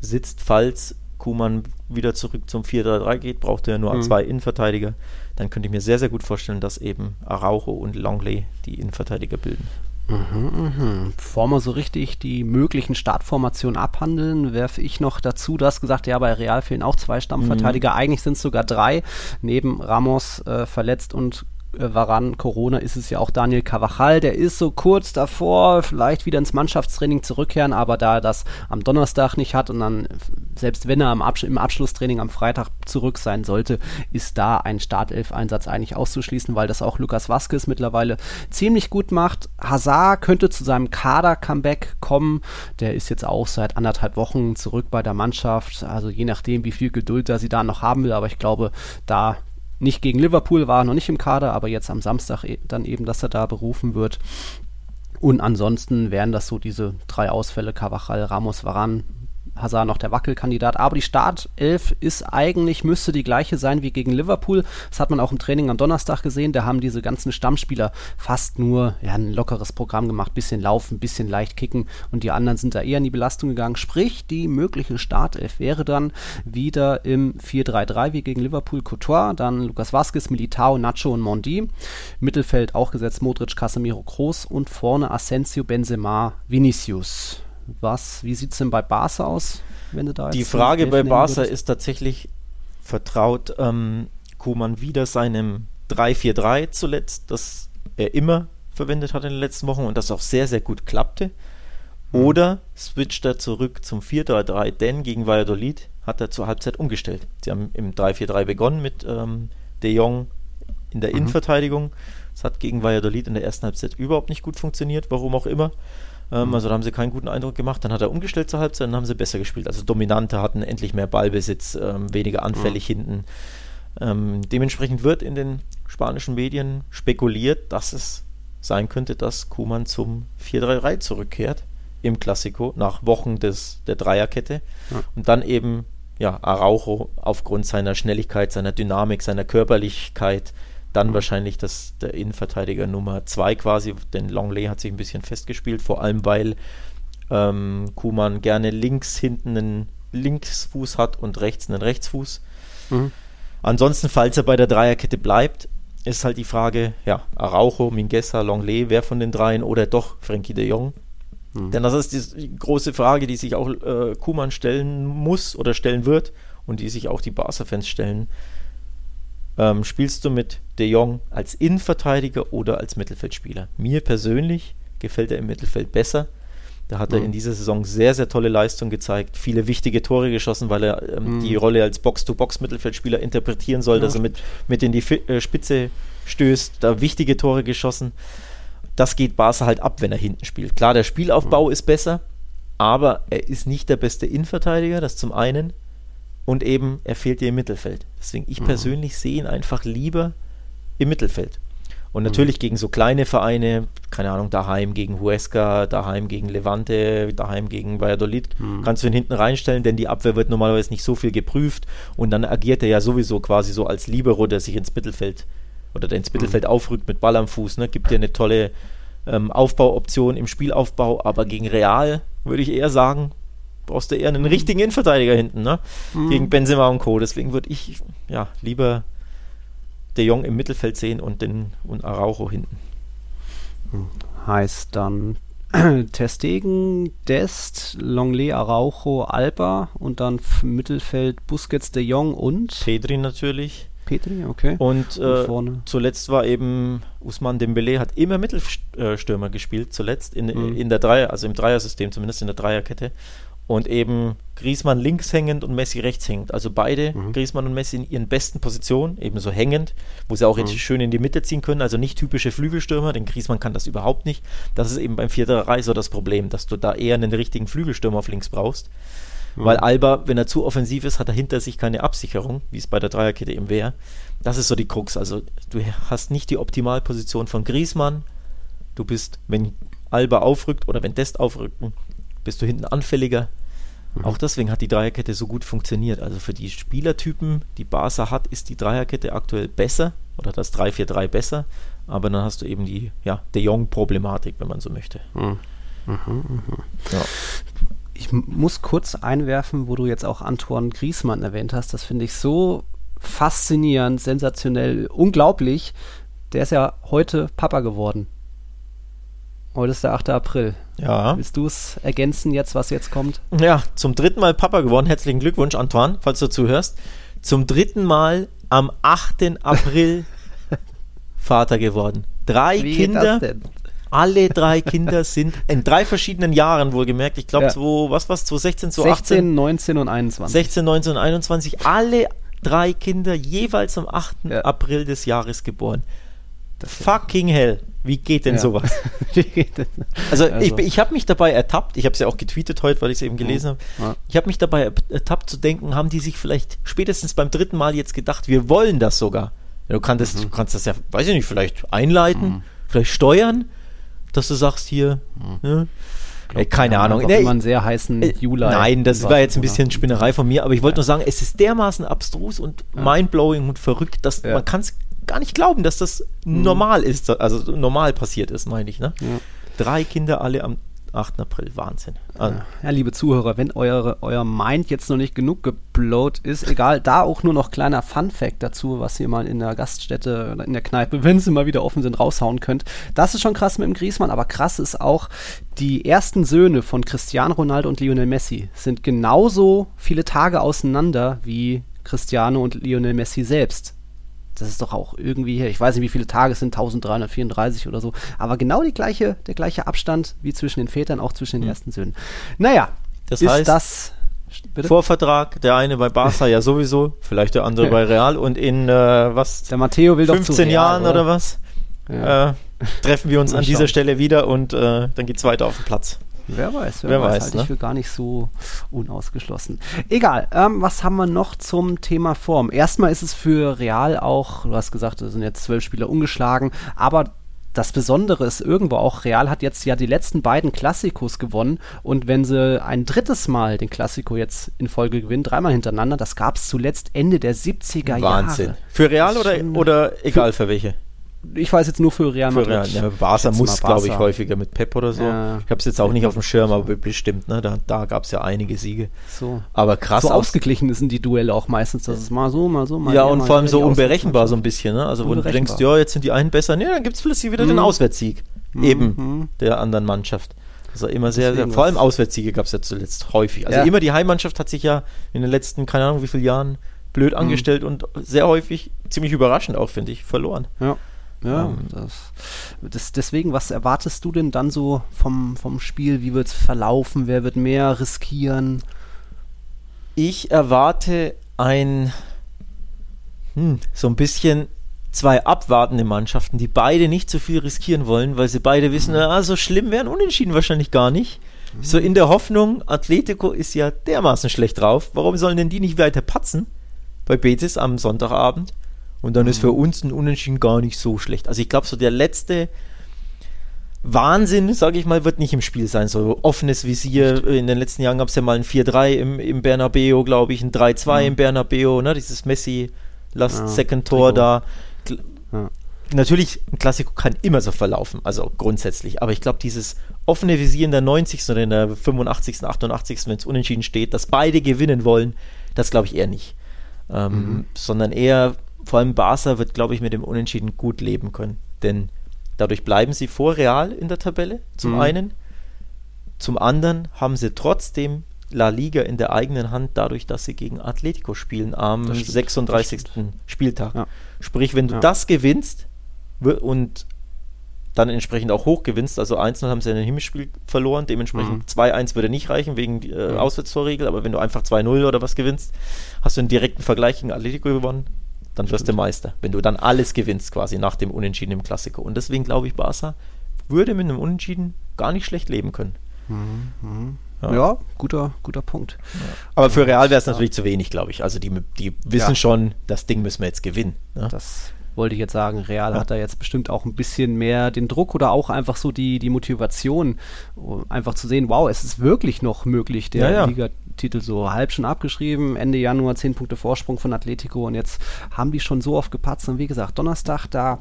sitzt, falls Kuman wieder zurück zum 4-3-3 geht, braucht er nur mhm. zwei Innenverteidiger. Dann könnte ich mir sehr, sehr gut vorstellen, dass eben Araujo und Longley die Innenverteidiger bilden. Mhm, mhm. Bevor wir so richtig die möglichen Startformationen abhandeln, werfe ich noch dazu, du hast gesagt, ja, bei Real fehlen auch zwei Stammverteidiger, mhm. eigentlich sind es sogar drei, neben Ramos äh, verletzt und Varan Corona ist es ja auch Daniel Cavachal, der ist so kurz davor, vielleicht wieder ins Mannschaftstraining zurückkehren, aber da er das am Donnerstag nicht hat und dann, selbst wenn er am Absch im Abschlusstraining am Freitag zurück sein sollte, ist da ein Startelf-Einsatz eigentlich auszuschließen, weil das auch Lukas Vasquez mittlerweile ziemlich gut macht. Hazard könnte zu seinem Kader-Comeback kommen, der ist jetzt auch seit anderthalb Wochen zurück bei der Mannschaft, also je nachdem, wie viel Geduld er sie da noch haben will, aber ich glaube, da nicht gegen Liverpool, war noch nicht im Kader, aber jetzt am Samstag e dann eben, dass er da berufen wird. Und ansonsten wären das so diese drei Ausfälle, Cavachal, Ramos, Varan, Hazard noch der Wackelkandidat. Aber die Startelf ist eigentlich, müsste die gleiche sein wie gegen Liverpool. Das hat man auch im Training am Donnerstag gesehen. Da haben diese ganzen Stammspieler fast nur ja, ein lockeres Programm gemacht. Bisschen laufen, bisschen leicht kicken. Und die anderen sind da eher in die Belastung gegangen. Sprich, die mögliche Startelf wäre dann wieder im 4-3-3 wie gegen Liverpool Couture. Dann Lukas Vasquez, Militao, Nacho und Mondi. Mittelfeld auch gesetzt Modric, Casemiro, Groß. Und vorne Asensio, Benzema, Vinicius was, wie sieht es denn bei Barca aus, wenn du da Die Frage bei Barca ist tatsächlich, vertraut ähm, Kuman wieder seinem 3-4-3 zuletzt, das er immer verwendet hat in den letzten Wochen und das auch sehr, sehr gut klappte. Mhm. Oder switcht er zurück zum 4-3-3, denn gegen Valladolid hat er zur Halbzeit umgestellt. Sie haben im 3-4-3 begonnen mit ähm, De Jong in der mhm. Innenverteidigung. Das hat gegen Valladolid in der ersten Halbzeit überhaupt nicht gut funktioniert, warum auch immer. Ähm. Also da haben sie keinen guten Eindruck gemacht. Dann hat er umgestellt zur Halbzeit, dann haben sie besser gespielt. Also dominanter, hatten endlich mehr Ballbesitz, ähm, weniger anfällig mhm. hinten. Ähm, dementsprechend wird in den spanischen Medien spekuliert, dass es sein könnte, dass Kuman zum 4-3-3 zurückkehrt im Klassiko nach Wochen des, der Dreierkette ja. und dann eben ja, Araujo aufgrund seiner Schnelligkeit, seiner Dynamik, seiner Körperlichkeit dann wahrscheinlich das, der Innenverteidiger Nummer 2 quasi, denn Longley hat sich ein bisschen festgespielt, vor allem weil ähm, Kuman gerne links hinten einen Linksfuß hat und rechts einen Rechtsfuß. Mhm. Ansonsten, falls er bei der Dreierkette bleibt, ist halt die Frage, ja, Araujo, Mingessa, Longley, wer von den dreien oder doch Frankie de Jong? Mhm. Denn das ist die große Frage, die sich auch äh, Kuman stellen muss oder stellen wird und die sich auch die Barca-Fans stellen ähm, spielst du mit De Jong als Innenverteidiger oder als Mittelfeldspieler? Mir persönlich gefällt er im Mittelfeld besser. Da hat mhm. er in dieser Saison sehr, sehr tolle Leistung gezeigt, viele wichtige Tore geschossen, weil er ähm, mhm. die Rolle als Box-to-Box-Mittelfeldspieler interpretieren soll, ja. dass er mit, mit in die Fi äh, Spitze stößt, da wichtige Tore geschossen. Das geht Barca halt ab, wenn er hinten spielt. Klar, der Spielaufbau mhm. ist besser, aber er ist nicht der beste Innenverteidiger, das zum einen und eben er fehlt dir im Mittelfeld. Deswegen, ich mhm. persönlich sehe ihn einfach lieber im Mittelfeld. Und natürlich mhm. gegen so kleine Vereine, keine Ahnung, daheim gegen Huesca, daheim gegen Levante, daheim gegen Valladolid, mhm. kannst du ihn hinten reinstellen, denn die Abwehr wird normalerweise nicht so viel geprüft und dann agiert er ja sowieso quasi so als Libero, der sich ins Mittelfeld oder der ins mhm. Mittelfeld aufrückt mit Ball am Fuß, ne? gibt dir eine tolle ähm, Aufbauoption im Spielaufbau, aber gegen Real würde ich eher sagen, brauchst du eher einen richtigen Innenverteidiger hinten, ne? Mhm. Gegen Benzema und Co. Deswegen würde ich ja lieber De Jong im Mittelfeld sehen und den und Araujo hinten. Hm. Heißt dann (clears throat) Testegen, Dest, Longley, Araujo, Alba und dann Mittelfeld Busquets, De Jong und Pedri natürlich. Petri, okay. Und, äh, und zuletzt war eben Usman Dembele hat immer Mittelstürmer gespielt, zuletzt in, mhm. in der Dreier, also im Dreiersystem, zumindest in der Dreierkette. Und eben Griezmann links hängend und Messi rechts hängend. Also beide, mhm. Griezmann und Messi in ihren besten Positionen, ebenso hängend, wo sie auch mhm. schön in die Mitte ziehen können. Also nicht typische Flügelstürmer, denn Griezmann kann das überhaupt nicht. Das ist eben beim 4-3 so das Problem, dass du da eher einen richtigen Flügelstürmer auf links brauchst. Mhm. Weil Alba, wenn er zu offensiv ist, hat er hinter sich keine Absicherung, wie es bei der Dreierkette eben wäre. Das ist so die Krux. Also du hast nicht die Optimalposition von Griezmann. Du bist, wenn Alba aufrückt oder wenn Dest aufrückt, bist du hinten anfälliger. Mhm. Auch deswegen hat die Dreierkette so gut funktioniert. Also für die Spielertypen, die Barca hat, ist die Dreierkette aktuell besser oder das 3-4-3 besser. Aber dann hast du eben die ja, De Jong-Problematik, wenn man so möchte. Mhm. Mhm, mhm. ja. Ich muss kurz einwerfen, wo du jetzt auch Antoine Griesmann erwähnt hast. Das finde ich so faszinierend, sensationell, unglaublich. Der ist ja heute Papa geworden. Heute ist der 8. April. Ja. Willst du es ergänzen jetzt, was jetzt kommt? Ja, zum dritten Mal Papa geworden. Herzlichen Glückwunsch, Antoine, falls du zuhörst. Zum dritten Mal am 8. April (laughs) Vater geworden. Drei Wie Kinder. Alle drei Kinder sind in drei verschiedenen Jahren wohlgemerkt. Ich glaube, ja. was war es? 2016, 2018? 16, 19 und 21. 16, 19 und 21. Alle drei Kinder jeweils am 8. Ja. April des Jahres geboren. Fucking hell. Wie geht denn ja. sowas? (laughs) also, also, ich, ich habe mich dabei ertappt, ich habe es ja auch getweetet heute, weil ich es eben gelesen habe. Ja. Ich habe mich dabei ertappt zu denken, haben die sich vielleicht spätestens beim dritten Mal jetzt gedacht, wir wollen das sogar. Du, kannst, mhm. du kannst das ja, weiß ich nicht, vielleicht einleiten, mhm. vielleicht steuern, dass du sagst hier, mhm. ne? Ey, keine ja, Ahnung. Nee, immer einen sehr heißen äh, Juli. Nein, das war jetzt ein bisschen Spinnerei von mir, aber ich wollte nur sagen, es ist dermaßen abstrus und mindblowing und verrückt, dass man kann es gar nicht glauben, dass das mhm. normal ist, also normal passiert ist, meine ich. Ne? Ja. Drei Kinder alle am 8. April, Wahnsinn. Also. Ja, liebe Zuhörer, wenn eure, euer Mind jetzt noch nicht genug geblowt ist, egal, da auch nur noch kleiner Fun-Fact dazu, was ihr mal in der Gaststätte oder in der Kneipe, wenn sie mal wieder offen sind, raushauen könnt. Das ist schon krass mit dem Griesmann, aber krass ist auch, die ersten Söhne von Cristiano Ronaldo und Lionel Messi sind genauso viele Tage auseinander wie Cristiano und Lionel Messi selbst das ist doch auch irgendwie hier, ich weiß nicht, wie viele Tage es sind, 1334 oder so, aber genau die gleiche, der gleiche Abstand wie zwischen den Vätern, auch zwischen den mhm. ersten Söhnen. Naja, das ist heißt, das Bitte? Vorvertrag, der eine bei Barca ja sowieso, vielleicht der andere (laughs) bei Real und in äh, was? Der Matteo will 15 doch zu Real, Jahren oder, oder was? Ja. Äh, treffen wir uns an dieser Stelle wieder und äh, dann es weiter auf den Platz. Wer weiß, wer, wer weiß, weiß halte ne? ich für gar nicht so unausgeschlossen. Egal, ähm, was haben wir noch zum Thema Form? Erstmal ist es für Real auch, du hast gesagt, es sind jetzt zwölf Spieler ungeschlagen, aber das Besondere ist irgendwo auch, Real hat jetzt ja die letzten beiden Klassikos gewonnen und wenn sie ein drittes Mal den Klassiko jetzt in Folge gewinnen, dreimal hintereinander, das gab es zuletzt Ende der 70er Wahnsinn. Jahre. Wahnsinn. Für Real oder, oder egal für, für welche? Ich weiß jetzt nur für Real Madrid. Für Real, ja, Barca muss, glaube ich, häufiger mit Pep oder so. Ja. Ich habe es jetzt auch nicht auf dem Schirm, aber bestimmt, ne? Da, da gab es ja einige Siege. So. Aber krass. So ausgeglichen sind die Duelle auch meistens, dass es mal so, mal so, mal Ja, und vor allem so unberechenbar so ein bisschen, ne? Also, wo du denkst, ja, jetzt sind die einen besser, ne, dann gibt es plötzlich wieder mhm. den Auswärtssieg. Mhm. Eben mhm. der anderen Mannschaft. Also immer sehr, sehr vor allem Auswärtssiege gab es ja zuletzt häufig. Also ja. immer die Heimmannschaft hat sich ja in den letzten, keine Ahnung wie viele Jahren, blöd mhm. angestellt und sehr häufig, ziemlich überraschend auch, finde ich, verloren. Ja. Ja, ähm, das, das, deswegen, was erwartest du denn dann so vom, vom Spiel? Wie wird es verlaufen? Wer wird mehr riskieren? Ich erwarte ein hm, so ein bisschen zwei abwartende Mannschaften, die beide nicht so viel riskieren wollen, weil sie beide wissen, mhm. ah, so schlimm wären Unentschieden wahrscheinlich gar nicht. Mhm. So in der Hoffnung, Atletico ist ja dermaßen schlecht drauf, warum sollen denn die nicht weiter patzen bei Betis am Sonntagabend? Und dann mhm. ist für uns ein Unentschieden gar nicht so schlecht. Also ich glaube, so der letzte Wahnsinn, sage ich mal, wird nicht im Spiel sein. So offenes Visier. In den letzten Jahren gab es ja mal ein 4-3 im, im Bernabeo, glaube ich, ein 3-2 mhm. im Bernabeo, ne? dieses Messi Last ja, Second Tor da. Ja. Natürlich, ein Klassiko kann immer so verlaufen, also grundsätzlich. Aber ich glaube, dieses offene Visier in der 90. oder in der 85., 88., wenn es unentschieden steht, dass beide gewinnen wollen, das glaube ich eher nicht. Ähm, mhm. Sondern eher vor allem Barca wird, glaube ich, mit dem Unentschieden gut leben können. Denn dadurch bleiben sie vor Real in der Tabelle, zum mhm. einen. Zum anderen haben sie trotzdem La Liga in der eigenen Hand, dadurch, dass sie gegen Atletico spielen am 36. Spieltag. Ja. Sprich, wenn du ja. das gewinnst und dann entsprechend auch hoch gewinnst. Also 1-0 haben sie in einem Hinspiel verloren, dementsprechend mhm. 2-1 würde nicht reichen wegen äh, mhm. Auswärtstorregel, aber wenn du einfach 2-0 oder was gewinnst, hast du einen direkten Vergleich gegen Atletico gewonnen, dann wirst du Meister. Wenn du dann alles gewinnst quasi nach dem Unentschieden im Klassiko. Und deswegen glaube ich, Barca würde mit einem Unentschieden gar nicht schlecht leben können. Mhm. mhm. Ja. ja, guter, guter Punkt. Ja. Aber für Real wäre es natürlich zu wenig, glaube ich. Also die, die wissen ja. schon, das Ding müssen wir jetzt gewinnen. Ne? Das wollte ich jetzt sagen. Real hat da jetzt bestimmt auch ein bisschen mehr den Druck oder auch einfach so die, die Motivation, einfach zu sehen, wow, es ist wirklich noch möglich, der ja, ja. Ligatitel so halb schon abgeschrieben. Ende Januar 10 Punkte Vorsprung von Atletico und jetzt haben die schon so oft gepatzt. Und wie gesagt, Donnerstag, da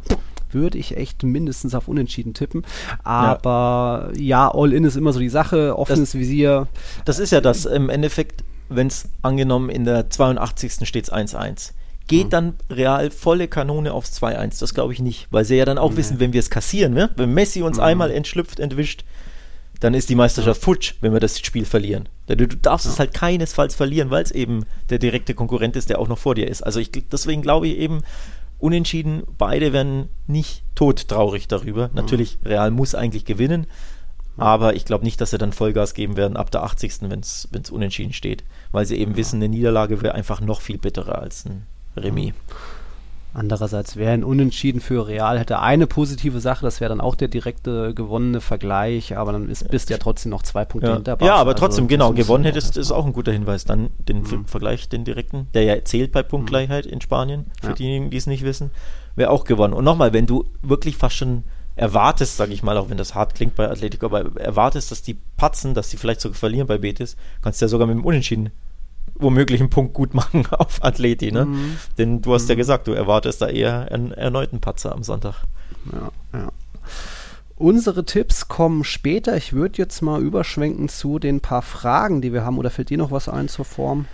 würde ich echt mindestens auf Unentschieden tippen. Aber ja, ja All-In ist immer so die Sache, offenes das, Visier. Das ist ja das im Endeffekt, wenn es angenommen in der 82. steht es 1-1 geht mhm. dann Real volle Kanone aufs 2-1. Das glaube ich nicht, weil sie ja dann auch nee. wissen, wenn wir es kassieren, ne? wenn Messi uns mhm. einmal entschlüpft, entwischt, dann ist die Meisterschaft futsch, wenn wir das Spiel verlieren. Du, du darfst ja. es halt keinesfalls verlieren, weil es eben der direkte Konkurrent ist, der auch noch vor dir ist. Also ich, deswegen glaube ich eben, unentschieden, beide werden nicht todtraurig darüber. Mhm. Natürlich, Real muss eigentlich gewinnen, aber ich glaube nicht, dass sie dann Vollgas geben werden ab der 80. wenn es unentschieden steht, weil sie eben ja. wissen, eine Niederlage wäre einfach noch viel bitterer als ein Remis. Andererseits wäre ein Unentschieden für Real hätte eine positive Sache, das wäre dann auch der direkte gewonnene Vergleich, aber dann ist, bist ja trotzdem noch zwei Punkte ja. hinter. Barca. Ja, aber trotzdem, also, genau, gewonnen hättest, ist auch ein guter Hinweis. Dann den mhm. Vergleich, den direkten, der ja zählt bei Punktgleichheit in Spanien, für ja. diejenigen, die es nicht wissen, wäre auch gewonnen. Und nochmal, wenn du wirklich fast schon erwartest, sage ich mal, auch wenn das hart klingt bei Atletico, aber erwartest, dass die patzen, dass sie vielleicht sogar verlieren bei Betis, kannst du ja sogar mit dem Unentschieden womöglich einen Punkt gut machen (laughs) auf Athleti, ne? Mhm. Denn du hast mhm. ja gesagt, du erwartest da eher einen erneuten Patzer am Sonntag. Ja, ja. Unsere Tipps kommen später. Ich würde jetzt mal überschwenken zu den paar Fragen, die wir haben. Oder fällt dir noch was ein zur Form?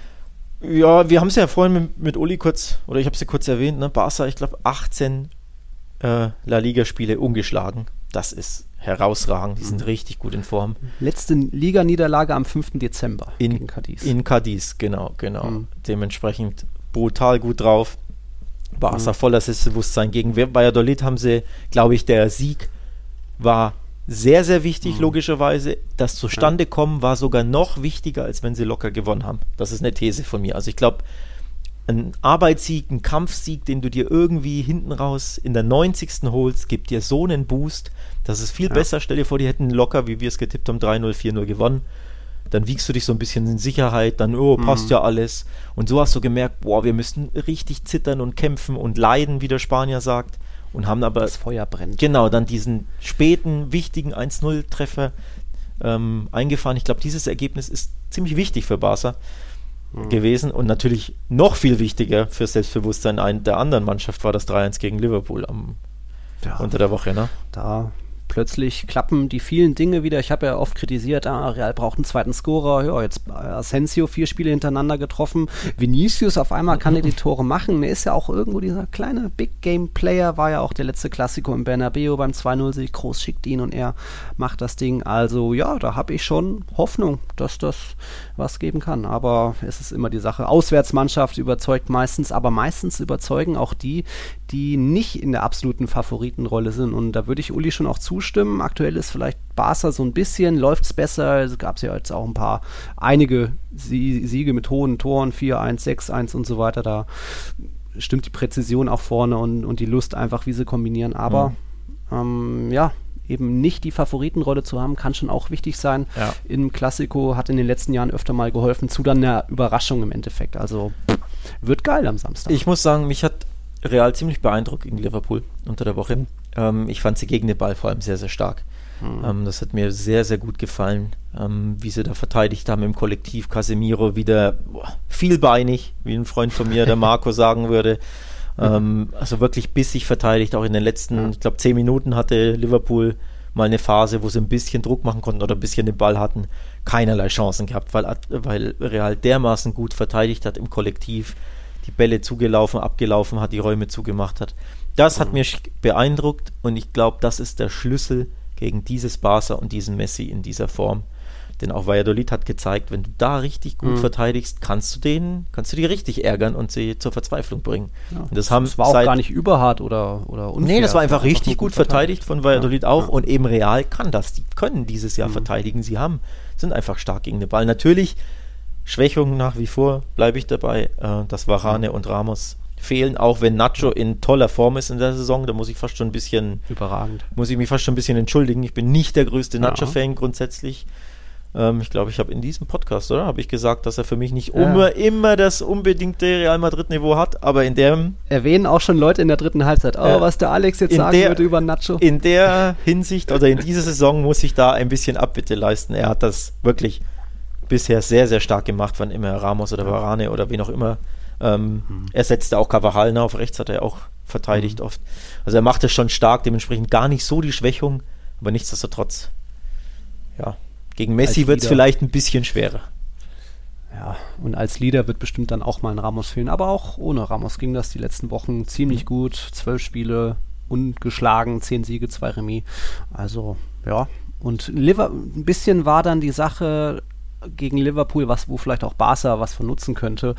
Ja, wir haben es ja vorhin mit, mit Uli kurz, oder ich habe es ja kurz erwähnt, ne? Barca, ich glaube, 18 äh, La Liga-Spiele ungeschlagen. Das ist herausragend. Die sind mhm. richtig gut in Form. Letzte Liganiederlage am 5. Dezember in Cadiz. In Cadiz, genau, genau. Mhm. Dementsprechend brutal gut drauf. Barca mhm. voller Selbstbewusstsein. Gegen Valladolid haben sie, glaube ich, der Sieg war sehr, sehr wichtig, mhm. logischerweise. Das Zustandekommen war sogar noch wichtiger, als wenn sie locker gewonnen haben. Das ist eine These von mir. Also ich glaube, ein Arbeitssieg, ein Kampfsieg, den du dir irgendwie hinten raus in der 90. holst, gibt dir so einen Boost. Das ist viel ja. besser. Stell dir vor, die hätten locker, wie wir es getippt haben, 3-0, 4-0 gewonnen. Dann wiegst du dich so ein bisschen in Sicherheit, dann, oh, passt mhm. ja alles. Und so hast du gemerkt, boah, wir müssen richtig zittern und kämpfen und leiden, wie der Spanier sagt. Und haben aber. Das Feuer brennt. Genau, dann diesen späten, wichtigen 1-0-Treffer ähm, eingefahren. Ich glaube, dieses Ergebnis ist ziemlich wichtig für Barca mhm. gewesen. Und natürlich noch viel wichtiger für Selbstbewusstsein der anderen Mannschaft war das 3-1 gegen Liverpool am, ja, unter der Woche. Ne? Da plötzlich klappen die vielen Dinge wieder. Ich habe ja oft kritisiert, ah, Real braucht einen zweiten Scorer. Ja, jetzt Asensio vier Spiele hintereinander getroffen. Vinicius auf einmal kann er die Tore machen. Er ist ja auch irgendwo dieser kleine Big Game Player, war ja auch der letzte Klassiko im Bernabeu beim 2-0-Sieg. Groß schickt ihn und er macht das Ding. Also ja, da habe ich schon Hoffnung, dass das was geben kann. Aber es ist immer die Sache. Auswärtsmannschaft überzeugt meistens, aber meistens überzeugen auch die, die nicht in der absoluten Favoritenrolle sind. Und da würde ich Uli schon auch zustimmen. Aktuell ist vielleicht Barca so ein bisschen, läuft es besser. Es gab ja jetzt auch ein paar, einige Siege mit hohen Toren, 4-1, 6-1 und so weiter. Da stimmt die Präzision auch vorne und, und die Lust einfach, wie sie kombinieren. Aber ja, ähm, ja eben nicht die Favoritenrolle zu haben, kann schon auch wichtig sein. Ja. Im Klassiko hat in den letzten Jahren öfter mal geholfen, zu dann einer Überraschung im Endeffekt. Also wird geil am Samstag. Ich muss sagen, mich hat Real ziemlich beeindruckt gegen Liverpool unter der Woche. Ähm, ich fand sie gegen den Ball vor allem sehr, sehr stark. Mhm. Ähm, das hat mir sehr, sehr gut gefallen, ähm, wie sie da verteidigt haben im Kollektiv. Casemiro wieder boah, vielbeinig, wie ein Freund von mir, der (laughs) Marco, sagen würde. Mhm. also wirklich bissig verteidigt. Auch in den letzten, ich glaube, zehn Minuten hatte Liverpool mal eine Phase, wo sie ein bisschen Druck machen konnten oder ein bisschen den Ball hatten. Keinerlei Chancen gehabt, weil, weil Real dermaßen gut verteidigt hat im Kollektiv die Bälle zugelaufen, abgelaufen hat, die Räume zugemacht hat. Das hat mhm. mich beeindruckt und ich glaube, das ist der Schlüssel gegen dieses Barca und diesen Messi in dieser Form. Denn auch Valladolid hat gezeigt, wenn du da richtig gut Mhm. verteidigst, kannst du den, kannst du die richtig ärgern und sie zur Verzweiflung bringen. Ja. Und das haben Das war auch gar nicht überhart oder, oder unfair. Nee, das war einfach richtig nur gut verteidigt von Valladolid Ja, auch ja. und eben Real kann das. Die können dieses Jahr Mhm. verteidigen. Sie haben, sind einfach stark gegen den Ball. Natürlich Schwächungen nach wie vor, bleibe ich dabei, äh, dass Varane und Ramos fehlen, auch wenn Nacho in toller Form ist in der Saison. Da muss ich fast schon ein bisschen, Überragend. muss ich mich fast schon ein bisschen entschuldigen. Ich bin nicht der größte Ja. Nacho-Fan grundsätzlich. Ähm, ich glaube, ich habe in diesem Podcast, oder? Habe ich gesagt, dass er für mich nicht Ja. immer, immer das unbedingte Real Madrid-Niveau hat, aber in dem Erwähnen auch schon Leute in der dritten Halbzeit. Oh, Ja. was der Alex jetzt sagen der- würde über Nacho. in der Hinsicht oder in dieser Saison muss ich da ein bisschen Abbitte leisten. Er hat das wirklich bisher sehr, sehr stark gemacht, wann immer Ramos oder Varane oder wen auch immer. Ähm, Er setzte auch Cavajal nach, auf rechts hat er auch verteidigt oft. Also er macht es schon stark, dementsprechend gar nicht so die Schwächung, aber nichtsdestotrotz, ja, gegen Messi wird es vielleicht ein bisschen schwerer. Ja, und als Leader wird bestimmt dann auch mal ein Ramos fehlen. Aber auch ohne Ramos ging das die letzten Wochen ziemlich gut. Zwölf Spiele ungeschlagen, zehn Siege, zwei Remis. Also, ja. Und Liver ein bisschen war dann die Sache gegen Liverpool, was, wo vielleicht auch Barca was von nutzen könnte,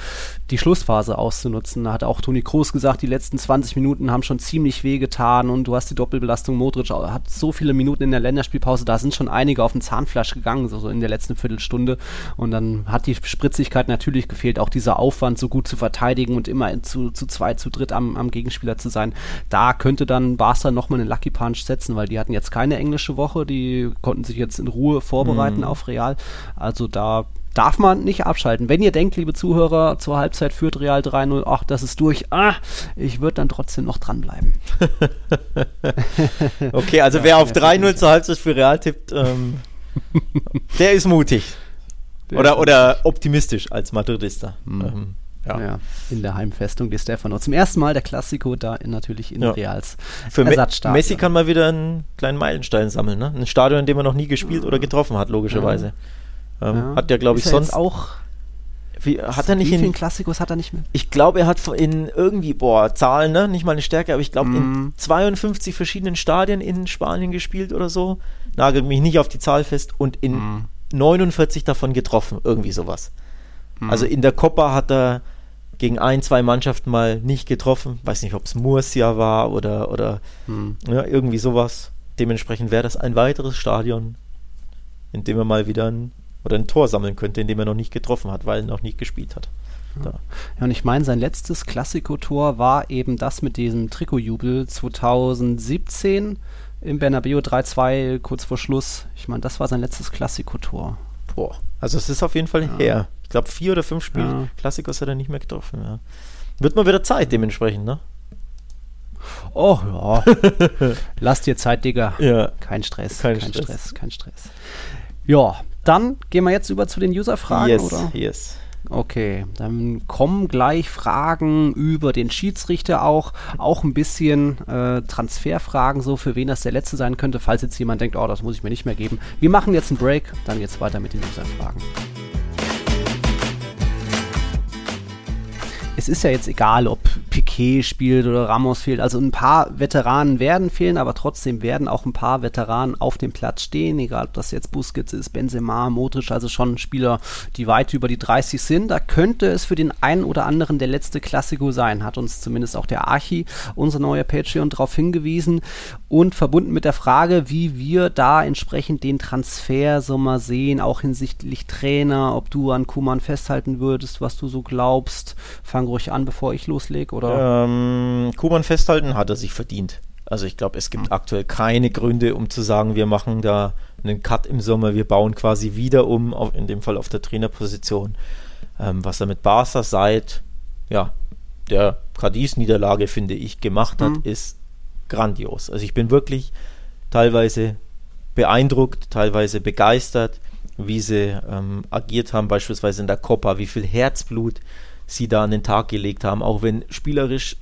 die Schlussphase auszunutzen. Da hat auch Toni Kroos gesagt, die letzten 20 Minuten haben schon ziemlich weh getan und du hast die Doppelbelastung. Modric hat so viele Minuten in der Länderspielpause, da sind schon einige auf den Zahnfleisch gegangen, so, so in der letzten Viertelstunde. Und dann hat die Spritzigkeit natürlich gefehlt, auch dieser Aufwand, so gut zu verteidigen und immer zu, zu zweit, zu dritt am, am Gegenspieler zu sein. Da könnte dann Barca nochmal einen Lucky Punch setzen, weil die hatten jetzt keine englische Woche, die konnten sich jetzt in Ruhe vorbereiten auf Real. Also da darf man nicht abschalten. Wenn ihr denkt, liebe Zuhörer, zur Halbzeit führt Real 3-0, ach, das ist durch, ah, ich würde dann trotzdem noch dranbleiben. (laughs) Okay, also wer auf 3-0 zur Halbzeit für Real tippt, ähm, (laughs) der ist mutig. Oder, oder optimistisch als Madridista. Ähm, ja. Ja. in der Heimfestung Di Stefano. Zum ersten Mal der Klassiko da in, natürlich in Ja. Reals Für Ersatzstadion. Messi kann mal wieder einen kleinen Meilenstein sammeln, ne? Ein Stadion, in dem er noch nie gespielt oder getroffen hat, logischerweise. Ähm, Ja. Hat ja, glaube ich, er sonst. auch. Wie, hat er nicht in. Klassikos hat er nicht mehr? Ich glaube, er hat in irgendwie, boah, Zahlen, ne? Nicht mal eine Stärke, aber ich glaube, Mhm. in 52 verschiedenen Stadien in Spanien gespielt oder so. Nagelt mich nicht auf die Zahl fest und in Mhm. 49 davon getroffen, irgendwie sowas. Mhm. Also in der Copa hat er gegen ein, zwei Mannschaften mal nicht getroffen. Weiß nicht, ob es Murcia war oder, oder ja, irgendwie sowas. Dementsprechend wäre das ein weiteres Stadion, in dem er mal wieder ein, oder ein Tor sammeln könnte, in dem er noch nicht getroffen hat, weil er noch nicht gespielt hat. Da. Ja, und ich meine, sein letztes Klassiko-Tor war eben das mit diesem Trikotjubel 2017 im Bernabeu 3-2 kurz vor Schluss. Ich meine, das war sein letztes Klassiko-Tor. Boah. Also es ist auf jeden Fall Ja. her. Ich glaube, vier oder fünf Spiele Ja. Klassikers hat er nicht mehr getroffen. Ja. Wird mal wieder Zeit dementsprechend, ne? Oh ja. (laughs) Lass dir Zeit, Digga. Ja. Kein Stress. Kein kein Stress. Stress. Kein Stress. Ja, dann gehen wir jetzt über zu den User-Fragen, yes, oder? yes. Okay, dann kommen gleich Fragen über den Schiedsrichter auch, auch ein bisschen äh, Transferfragen, so für wen das der letzte sein könnte, falls jetzt jemand denkt, oh, das muss ich mir nicht mehr geben. Wir machen jetzt einen Break, dann geht's weiter mit den User-Fragen. Ist ja jetzt egal, ob Piquet spielt oder Ramos fehlt. Also ein paar Veteranen werden fehlen, aber trotzdem werden auch ein paar Veteranen auf dem Platz stehen, egal ob das jetzt Busquets ist, Benzema, Modric, also schon Spieler, die weit über die 30 sind. Da könnte es für den einen oder anderen der letzte Klassiko sein, hat uns zumindest auch der Archi, unser neuer Patreon, darauf hingewiesen. Und verbunden mit der Frage, wie wir da entsprechend den Transfer so mal sehen, auch hinsichtlich Trainer, ob du an Kuman festhalten würdest, was du so glaubst. Fang ruhig an, bevor ich loslege, oder? Ähm, Kuman festhalten hat er sich verdient. Also ich glaube, es gibt aktuell keine Gründe, um zu sagen, wir machen da einen Cut im Sommer, wir bauen quasi wieder um, auf, in dem Fall auf der Trainerposition. Ähm, was er mit Barca seit ja, der Cadiz-Niederlage, finde ich, gemacht hat, Mhm. ist grandios. Also ich bin wirklich teilweise beeindruckt, teilweise begeistert, wie sie ähm, agiert haben, beispielsweise in der Copa, wie viel Herzblut sie da an den Tag gelegt haben, auch wenn spielerisch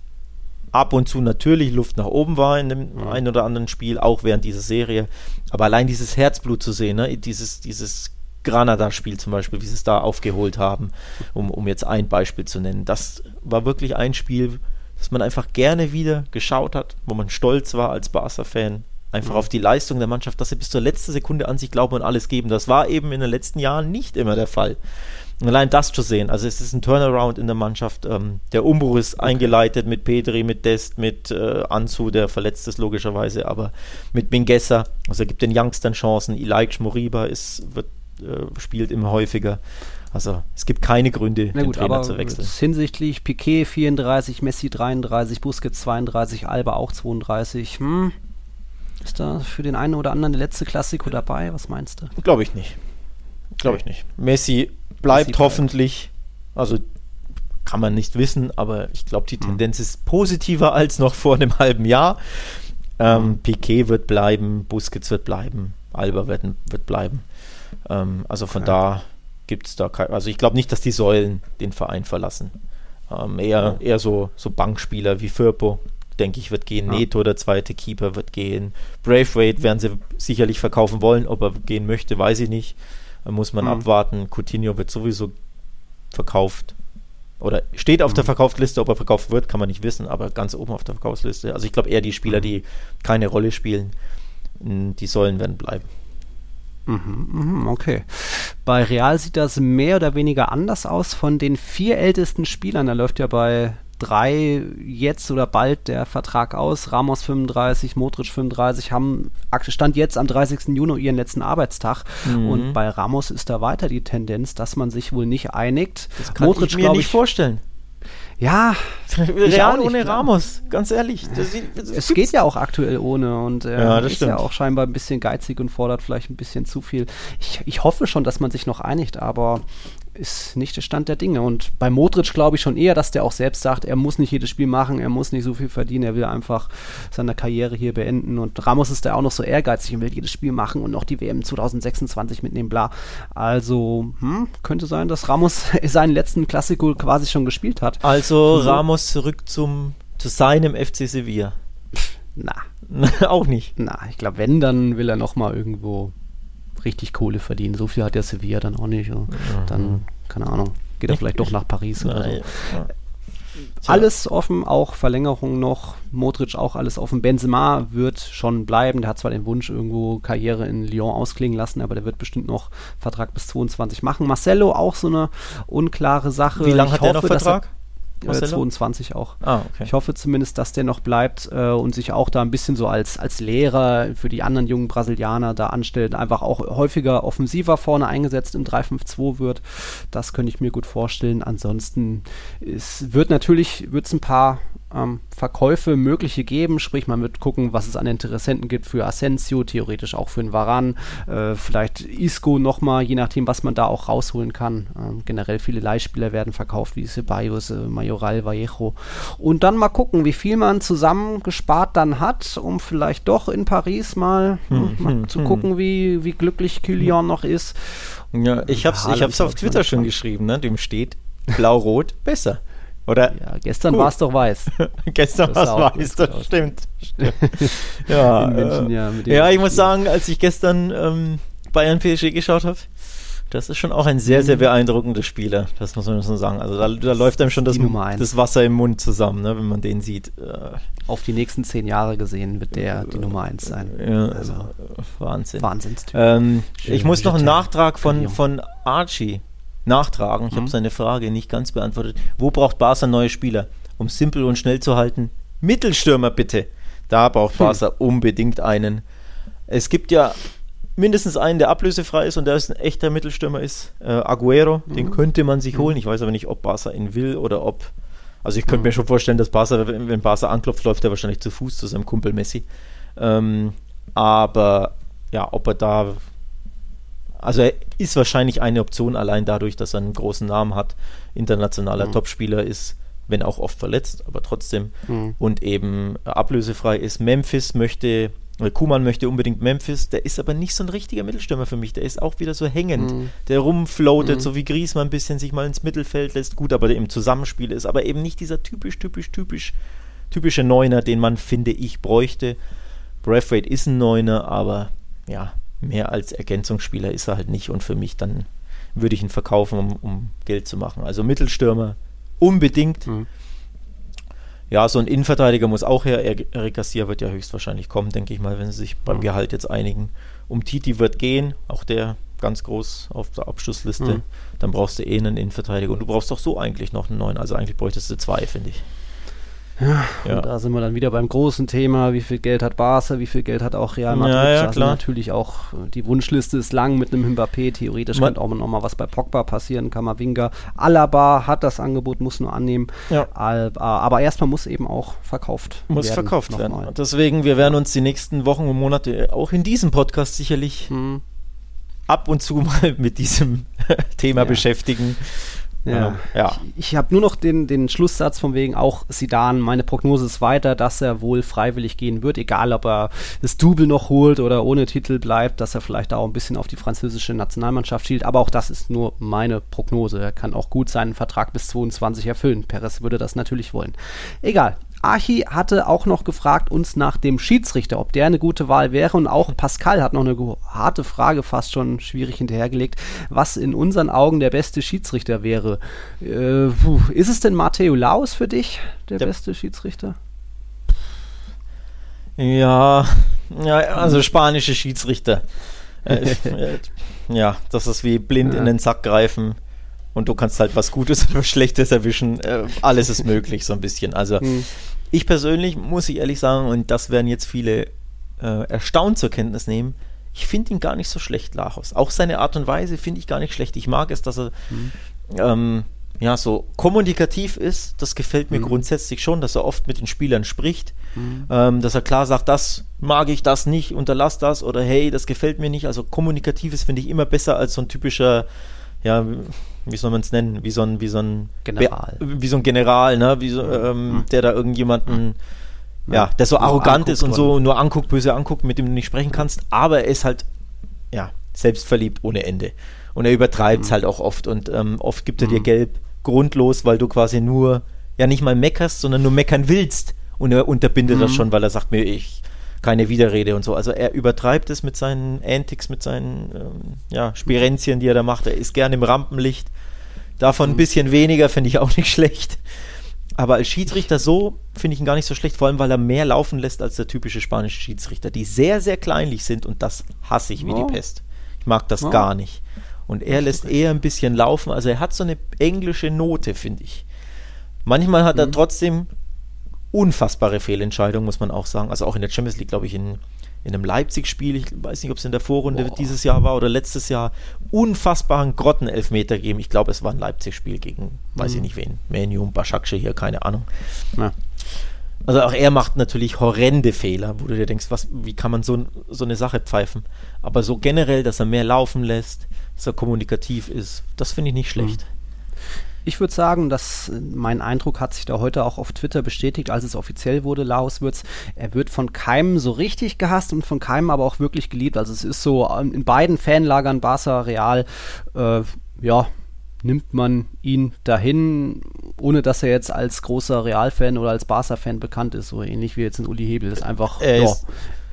ab und zu natürlich Luft nach oben war in dem Mhm. einen oder anderen Spiel, auch während dieser Serie. Aber allein dieses Herzblut zu sehen, ne, dieses, dieses Granada-Spiel zum Beispiel, wie sie es da aufgeholt haben, um, um jetzt ein Beispiel zu nennen, das war wirklich ein Spiel, das man einfach gerne wieder geschaut hat, wo man stolz war als Barca-Fan, Einfach mhm. auf die Leistung der Mannschaft, dass sie bis zur letzten Sekunde an sich glauben und alles geben. Das war eben in den letzten Jahren nicht immer der Fall. Und allein das zu sehen, also es ist ein Turnaround in der Mannschaft. Ähm, der Umbruch ist eingeleitet mit Pedri, mit Dest, mit äh, Anzu, der verletzt ist logischerweise, aber mit Mingessa. Also er gibt den Youngstern Chancen. Ilaik Moriba ist, wird, äh, spielt immer häufiger. Also es gibt keine Gründe, Na gut, den Trainer zu wechseln. Hinsichtlich Piquet 34, Messi 33, Busquets 32, Alba auch 32. Hm. Ist da für den einen oder anderen der letzte Klassiko dabei? Was meinst du? Glaube ich nicht. Glaube ich nicht. Messi bleibt Messi hoffentlich. Also kann man nicht wissen, aber ich glaube, die hm. Tendenz ist positiver (laughs) als noch vor einem halben Jahr. Ähm, hm. Piquet wird bleiben, Busquets wird bleiben, Alba wird, wird bleiben. Ähm, also von okay. da gibt es da kein, also ich glaube nicht, dass die Säulen den Verein verlassen. Ähm, eher, eher so, so Bankspieler wie Firpo, denke ich, wird gehen. Ja. Neto, der zweite Keeper, wird gehen. Braithwaite werden sie sicherlich verkaufen wollen. Ob er gehen möchte, weiß ich nicht. Da muss man mhm. abwarten. Coutinho wird sowieso verkauft. Oder steht auf mhm. der Verkaufsliste, ob er verkauft wird, kann man nicht wissen, aber ganz oben auf der Verkaufsliste. Also ich glaube eher die Spieler, mhm. die keine Rolle spielen, die sollen werden bleiben. Mhm, mhm, okay. Bei Real sieht das mehr oder weniger anders aus. Von den vier ältesten Spielern, da läuft ja bei drei jetzt oder bald der Vertrag aus. Ramos 35, Modric 35 haben Stand jetzt am 30. Juni ihren letzten Arbeitstag. Mhm. Und bei Ramos ist da weiter die Tendenz, dass man sich wohl nicht einigt. Das kann Modric, ich mir nicht ich, vorstellen. Ja, (laughs) Real ohne klar. Ramos, ganz ehrlich. Das, das es geht ja auch aktuell ohne und er ja, ist stimmt. ja auch scheinbar ein bisschen geizig und fordert vielleicht ein bisschen zu viel. Ich, ich hoffe schon, dass man sich noch einigt, aber ist nicht der Stand der Dinge. Und bei Modric glaube ich schon eher, dass der auch selbst sagt, er muss nicht jedes Spiel machen, er muss nicht so viel verdienen, er will einfach seine Karriere hier beenden. Und Ramos ist da auch noch so ehrgeizig und will jedes Spiel machen und noch die WM 2026 mitnehmen, bla. Also, hm, könnte sein, dass Ramos (laughs) seinen letzten Klassiko quasi schon gespielt hat. Also so. Ramos zurück zum, zu seinem FC Sevilla. Na. (laughs) auch nicht. Na, ich glaube, wenn, dann will er noch mal irgendwo richtig Kohle verdienen. So viel hat der Sevilla dann auch nicht. Mhm. Dann, keine Ahnung, geht er vielleicht doch nach Paris oder so. Ja. Alles offen, auch Verlängerung noch. Modric auch alles offen. Benzema wird schon bleiben. Der hat zwar den Wunsch, irgendwo Karriere in Lyon ausklingen lassen, aber der wird bestimmt noch Vertrag bis 22 machen. Marcelo auch so eine unklare Sache. Wie lange hat hoffe, der noch Vertrag? Äh, 22 auch. Ah, okay. Ich hoffe zumindest, dass der noch bleibt äh, und sich auch da ein bisschen so als, als Lehrer für die anderen jungen Brasilianer da anstellt, einfach auch häufiger offensiver vorne eingesetzt im 3-5-2 wird. Das könnte ich mir gut vorstellen. Ansonsten es wird natürlich wird's ein paar ähm, Verkäufe mögliche geben, sprich man wird gucken, was es an Interessenten gibt für Asensio, theoretisch auch für einen Varan, äh, vielleicht Isco nochmal, je nachdem, was man da auch rausholen kann. Ähm, generell viele Leihspieler werden verkauft, wie Ceballos, äh, Majoral, Vallejo. Und dann mal gucken, wie viel man zusammengespart dann hat, um vielleicht doch in Paris mal, hm, mal hm, zu hm. gucken, wie, wie glücklich Kylian noch ist. Ja, ich habe es ich hab's auf Twitter schon geschrieben, ne? dem steht blau-rot besser. Oder? Ja, gestern war es doch weiß. (laughs) gestern war es weiß, das stimmt. stimmt. (laughs) ja, München, ja, ja, ich muss sagen, als ich gestern ähm, Bayern PSG geschaut habe, das ist schon auch ein sehr, sehr mhm. beeindruckender Spieler. Das muss man schon sagen. Also da, da läuft einem schon das, das, Wasser im Mund zusammen, ne, wenn man den sieht. Äh, Auf die nächsten zehn Jahre gesehen wird der die Nummer eins sein. Ja, also, Wahnsinn. Wahnsinnstyp. Ähm, ich muss noch einen Nachtrag von, von Archie nachtragen. Ich mhm. habe seine Frage nicht ganz beantwortet. Wo braucht Barca neue Spieler? Um simpel und schnell zu halten. Mittelstürmer bitte. Da braucht hm. Barca hm. unbedingt einen. Es gibt ja mindestens einen, der ablösefrei ist und der ist ein echter Mittelstürmer ist. Äh, Aguero, mhm. den könnte man sich holen. Mhm. Ich weiß aber nicht, ob Barca ihn will oder ob. Also ich könnte mhm. mir schon vorstellen, dass Barca, wenn, wenn Barca anklopft, läuft er wahrscheinlich zu Fuß zu seinem Kumpel Messi. Ähm, aber ja, ob er da also er ist wahrscheinlich eine Option allein dadurch, dass er einen großen Namen hat, internationaler mhm. Topspieler ist, wenn auch oft verletzt, aber trotzdem mhm. und eben ablösefrei ist. Memphis möchte, Kuman möchte unbedingt Memphis, der ist aber nicht so ein richtiger Mittelstürmer für mich, der ist auch wieder so hängend, mhm. der rumfloatet, mhm. so wie Griezmann ein bisschen sich mal ins Mittelfeld lässt, gut, aber im Zusammenspiel ist, aber eben nicht dieser typisch, typisch, typisch, typische Neuner, den man, finde ich, bräuchte. Braithwaite ist ein Neuner, aber ja, mehr als Ergänzungsspieler ist er halt nicht und für mich dann würde ich ihn verkaufen, um, um Geld zu machen. Also Mittelstürmer unbedingt. Mhm. ja, so ein Innenverteidiger muss auch her. Eric Garcia wird ja höchstwahrscheinlich kommen, denke ich mal, wenn sie sich beim Gehalt jetzt einigen. Um Titi wird gehen, auch der ganz groß auf der Abschlussliste. Mhm. Dann brauchst du eh einen Innenverteidiger. Und du brauchst doch so eigentlich noch einen neuen. Also eigentlich bräuchtest du zwei, finde ich. Ja, ja. Und da sind wir dann wieder beim großen Thema, wie viel Geld hat Barca, wie viel Geld hat auch Real Madrid. Ja, ja, klar. natürlich auch, die Wunschliste ist lang mit einem Mbappé, theoretisch Man könnte auch noch mal was bei Pogba passieren, Kamavinga. Alaba hat das Angebot, muss nur annehmen. Ja. Aber erstmal muss eben auch verkauft muss werden. Muss verkauft werden. Mal. Deswegen, wir werden uns die nächsten Wochen und Monate auch in diesem Podcast sicherlich hm. ab und zu (laughs) mal mit diesem (laughs) Thema beschäftigen. Ja. Ähm, ja. Ich, ich habe nur noch den, den Schlusssatz von wegen auch Sidan. Meine Prognose ist weiter, dass er wohl freiwillig gehen wird, egal ob er das Double noch holt oder ohne Titel bleibt, dass er vielleicht auch ein bisschen auf die französische Nationalmannschaft schielt. Aber auch das ist nur meine Prognose. Er kann auch gut seinen Vertrag bis 22 erfüllen. Perez würde das natürlich wollen. Egal. Archi hatte auch noch gefragt uns nach dem Schiedsrichter, ob der eine gute Wahl wäre. Und auch Pascal hat noch eine harte Frage fast schon schwierig hinterhergelegt, was in unseren Augen der beste Schiedsrichter wäre. Äh, ist es denn Matteo Laus für dich der, der beste Schiedsrichter? Ja, ja also spanische Schiedsrichter. Äh, (laughs) ja, das ist wie blind ja. in den Sack greifen und du kannst halt was Gutes oder was Schlechtes erwischen. Äh, alles ist möglich, so ein bisschen. Also hm. ich persönlich muss ich ehrlich sagen, und das werden jetzt viele äh, erstaunt zur Kenntnis nehmen, ich finde ihn gar nicht so schlecht, Lachos. Auch seine Art und Weise finde ich gar nicht schlecht. Ich mag es, dass er hm. ähm, ja so kommunikativ ist. Das gefällt mir hm. grundsätzlich schon, dass er oft mit den Spielern spricht. Hm. Ähm, dass er klar sagt, das mag ich, das nicht, unterlass das oder hey, das gefällt mir nicht. Also kommunikatives finde ich immer besser als so ein typischer ja, wie soll man es nennen, wie so ein, wie so ein General. wie so ein General, ne? Wie so, ähm, mhm. der da irgendjemanden, mhm. ja, der so arrogant ist und so nur anguckt, böse anguckt, mit dem du nicht sprechen kannst, aber er ist halt, ja, selbstverliebt ohne Ende. Und er übertreibt es mhm. halt auch oft und ähm, oft gibt er dir mhm. gelb grundlos, weil du quasi nur, ja, nicht mal meckerst, sondern nur meckern willst. Und er unterbindet das mhm. schon, weil er sagt mir, ich keine Widerrede und so. Also er übertreibt es mit seinen Antics, mit seinen ähm, ja, Spirenzien, die er da macht. Er ist gern im Rampenlicht. Davon ein mhm. bisschen weniger finde ich auch nicht (laughs) schlecht. Aber als Schiedsrichter so finde ich ihn gar nicht so schlecht, vor allem weil er mehr laufen lässt als der typische spanische Schiedsrichter, die sehr, sehr kleinlich sind und das hasse ich wie oh. die Pest. Ich mag das oh. gar nicht. Und er lässt eher ein bisschen laufen. Also er hat so eine englische Note, finde ich. Manchmal hat mhm. er trotzdem unfassbare Fehlentscheidung, muss man auch sagen. Also auch in der Champions League, glaube ich, in, in einem Leipzig-Spiel, ich weiß nicht, ob es in der Vorrunde Boah. dieses Jahr war oder letztes Jahr, unfassbaren Grottenelfmeter geben. Ich glaube, es war ein Leipzig-Spiel gegen, mhm. weiß ich mhm. nicht wen, Menu, Baschaksche hier, keine Ahnung. Ja. Also auch er macht natürlich horrende Fehler, wo du dir denkst, was, wie kann man so, so eine Sache pfeifen? Aber so generell, dass er mehr laufen lässt, dass er kommunikativ ist, das finde ich nicht schlecht. Mhm. Ich würde sagen, dass äh, mein Eindruck hat sich da heute auch auf Twitter bestätigt, als es offiziell wurde, Laos Würz. Er wird von keinem so richtig gehasst und von keinem aber auch wirklich geliebt. Also es ist so ähm, in beiden Fanlagern, Barca, Real, äh, ja, nimmt man ihn dahin, ohne dass er jetzt als großer Real-Fan oder als Barca-Fan bekannt ist, so ähnlich wie jetzt ein Uli Hebel. Das ist einfach, er ja, ist,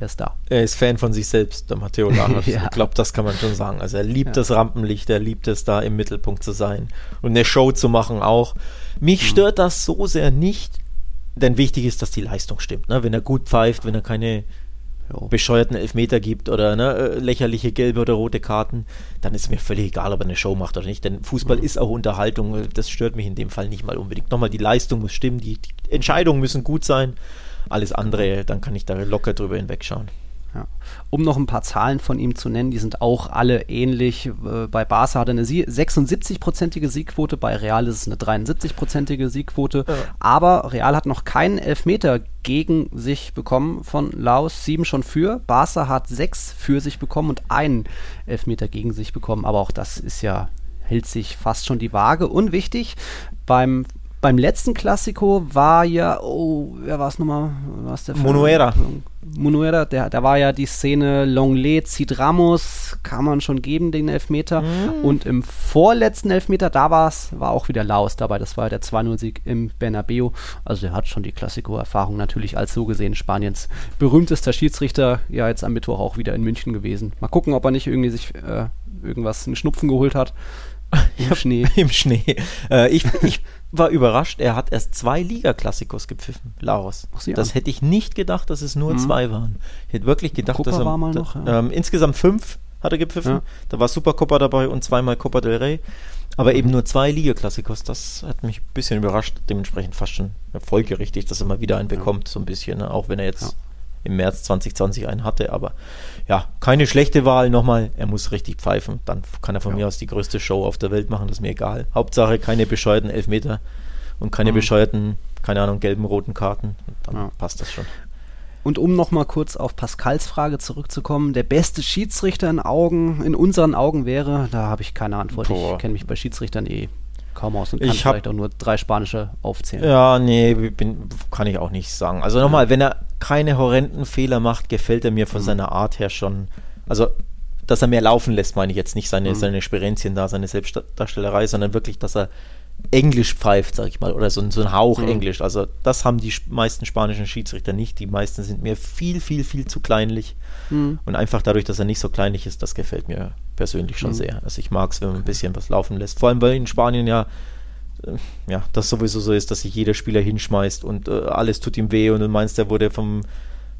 er ist da. Er ist Fan von sich selbst, der Matteo Lamas. (laughs) ja. Ich glaube, das kann man schon sagen. Also er liebt ja. das Rampenlicht, er liebt es, da im Mittelpunkt zu sein und eine Show zu machen auch. Mich mhm. stört das so sehr nicht, denn wichtig ist, dass die Leistung stimmt. Ne? Wenn er gut pfeift, wenn er keine jo. bescheuerten Elfmeter gibt oder ne, äh, lächerliche gelbe oder rote Karten, dann ist mir völlig egal, ob er eine Show macht oder nicht. Denn Fußball mhm. ist auch Unterhaltung. Das stört mich in dem Fall nicht mal unbedingt. Nochmal, die Leistung muss stimmen, die, die Entscheidungen müssen gut sein. Alles andere, dann kann ich da locker drüber hinwegschauen. Ja. Um noch ein paar Zahlen von ihm zu nennen, die sind auch alle ähnlich. Äh, bei Barca hat er eine 76-prozentige Siegquote, bei Real ist es eine 73-prozentige Siegquote. Ja. Aber Real hat noch keinen Elfmeter gegen sich bekommen von Laos, sieben schon für. Barca hat sechs für sich bekommen und einen Elfmeter gegen sich bekommen. Aber auch das ist ja, hält sich fast schon die Waage. Unwichtig, beim beim letzten Klassiko war ja, oh, wer war es nochmal? Was der Monuera. Monuera, der, da war ja die Szene Longlet zieht Ramos, kann man schon geben, den Elfmeter. Mhm. Und im vorletzten Elfmeter, da war's, war auch wieder Laos dabei. Das war der 2-0-Sieg im Bernabeu. Also er hat schon die Klassiko-Erfahrung natürlich als so gesehen Spaniens berühmtester Schiedsrichter, ja jetzt am Mittwoch auch wieder in München gewesen. Mal gucken, ob er nicht irgendwie sich äh, irgendwas, einen Schnupfen geholt hat. (laughs) Im Schnee. Im Schnee. Äh, ich, ich war überrascht, er hat erst zwei Liga-Klassikos gepfiffen, Laos. Das an. hätte ich nicht gedacht, dass es nur mhm. zwei waren. Ich hätte wirklich gedacht, Copa dass er. Mal noch, ja. ähm, insgesamt fünf hat er gepfiffen. Ja. Da war Supercopa dabei und zweimal Copa del Rey. Aber eben nur zwei Liga-Klassikos, das hat mich ein bisschen überrascht. Dementsprechend fast schon folgerichtig, dass er mal wieder einen bekommt, so ein bisschen. Ne? Auch wenn er jetzt im März 2020 einen hatte. Aber ja, keine schlechte Wahl. Nochmal, er muss richtig pfeifen. Dann kann er von ja. mir aus die größte Show auf der Welt machen, das ist mir egal. Hauptsache keine bescheuerten Elfmeter und keine mhm. bescheuerten, keine Ahnung, gelben, roten Karten. Dann ja. passt das schon. Und um nochmal kurz auf Pascals Frage zurückzukommen, der beste Schiedsrichter in Augen, in unseren Augen wäre, da habe ich keine Antwort. Boah. Ich kenne mich bei Schiedsrichtern eh kaum aus und kann ich vielleicht auch nur drei spanische aufzählen. Ja, nee, bin, kann ich auch nicht sagen. Also nochmal, wenn er keine horrenden Fehler macht, gefällt er mir von mhm. seiner Art her schon. Also, dass er mehr laufen lässt, meine ich jetzt nicht seine, mhm. seine Sperenzien da, seine Selbstdarstellerei, sondern wirklich, dass er Englisch pfeift, sag ich mal, oder so, so ein Hauch mhm. Englisch. Also das haben die meisten spanischen Schiedsrichter nicht. Die meisten sind mir viel, viel, viel zu kleinlich. Mhm. Und einfach dadurch, dass er nicht so kleinlich ist, das gefällt mir persönlich schon mhm. sehr. Also ich mag es, wenn man ein bisschen was laufen lässt. Vor allem, weil in Spanien ja äh, ja, das sowieso so ist, dass sich jeder Spieler hinschmeißt und äh, alles tut ihm weh und du meinst, der wurde vom,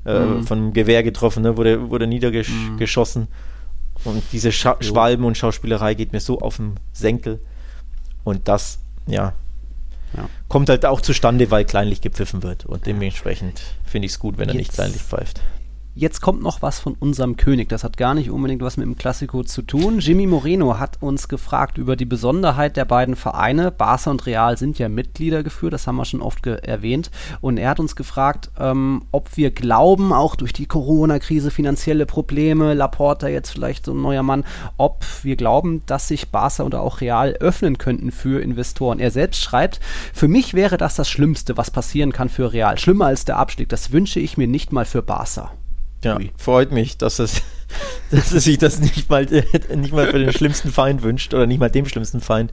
äh, mhm. vom Gewehr getroffen, ne? wurde, wurde niedergeschossen. Mhm. Und diese Scha Schwalben und Schauspielerei geht mir so auf den Senkel. Und das, ja, ja. kommt halt auch zustande, weil kleinlich gepfiffen wird. Und dementsprechend finde ich es gut, wenn er Jetzt. nicht kleinlich pfeift. Jetzt kommt noch was von unserem König. Das hat gar nicht unbedingt was mit dem Klassiko zu tun. Jimmy Moreno hat uns gefragt über die Besonderheit der beiden Vereine. Barca und Real sind ja Mitglieder geführt, das haben wir schon oft erwähnt. Und er hat uns gefragt, ähm, ob wir glauben, auch durch die Corona-Krise, finanzielle Probleme, Laporta jetzt vielleicht so ein neuer Mann, ob wir glauben, dass sich Barca oder auch Real öffnen könnten für Investoren. Er selbst schreibt, für mich wäre das das Schlimmste, was passieren kann für Real. Schlimmer als der Abstieg. Das wünsche ich mir nicht mal für Barca. Ja, Ui. freut mich, dass es, (laughs) dass es sich das nicht mal, (laughs) nicht mal für den schlimmsten Feind wünscht oder nicht mal dem schlimmsten Feind.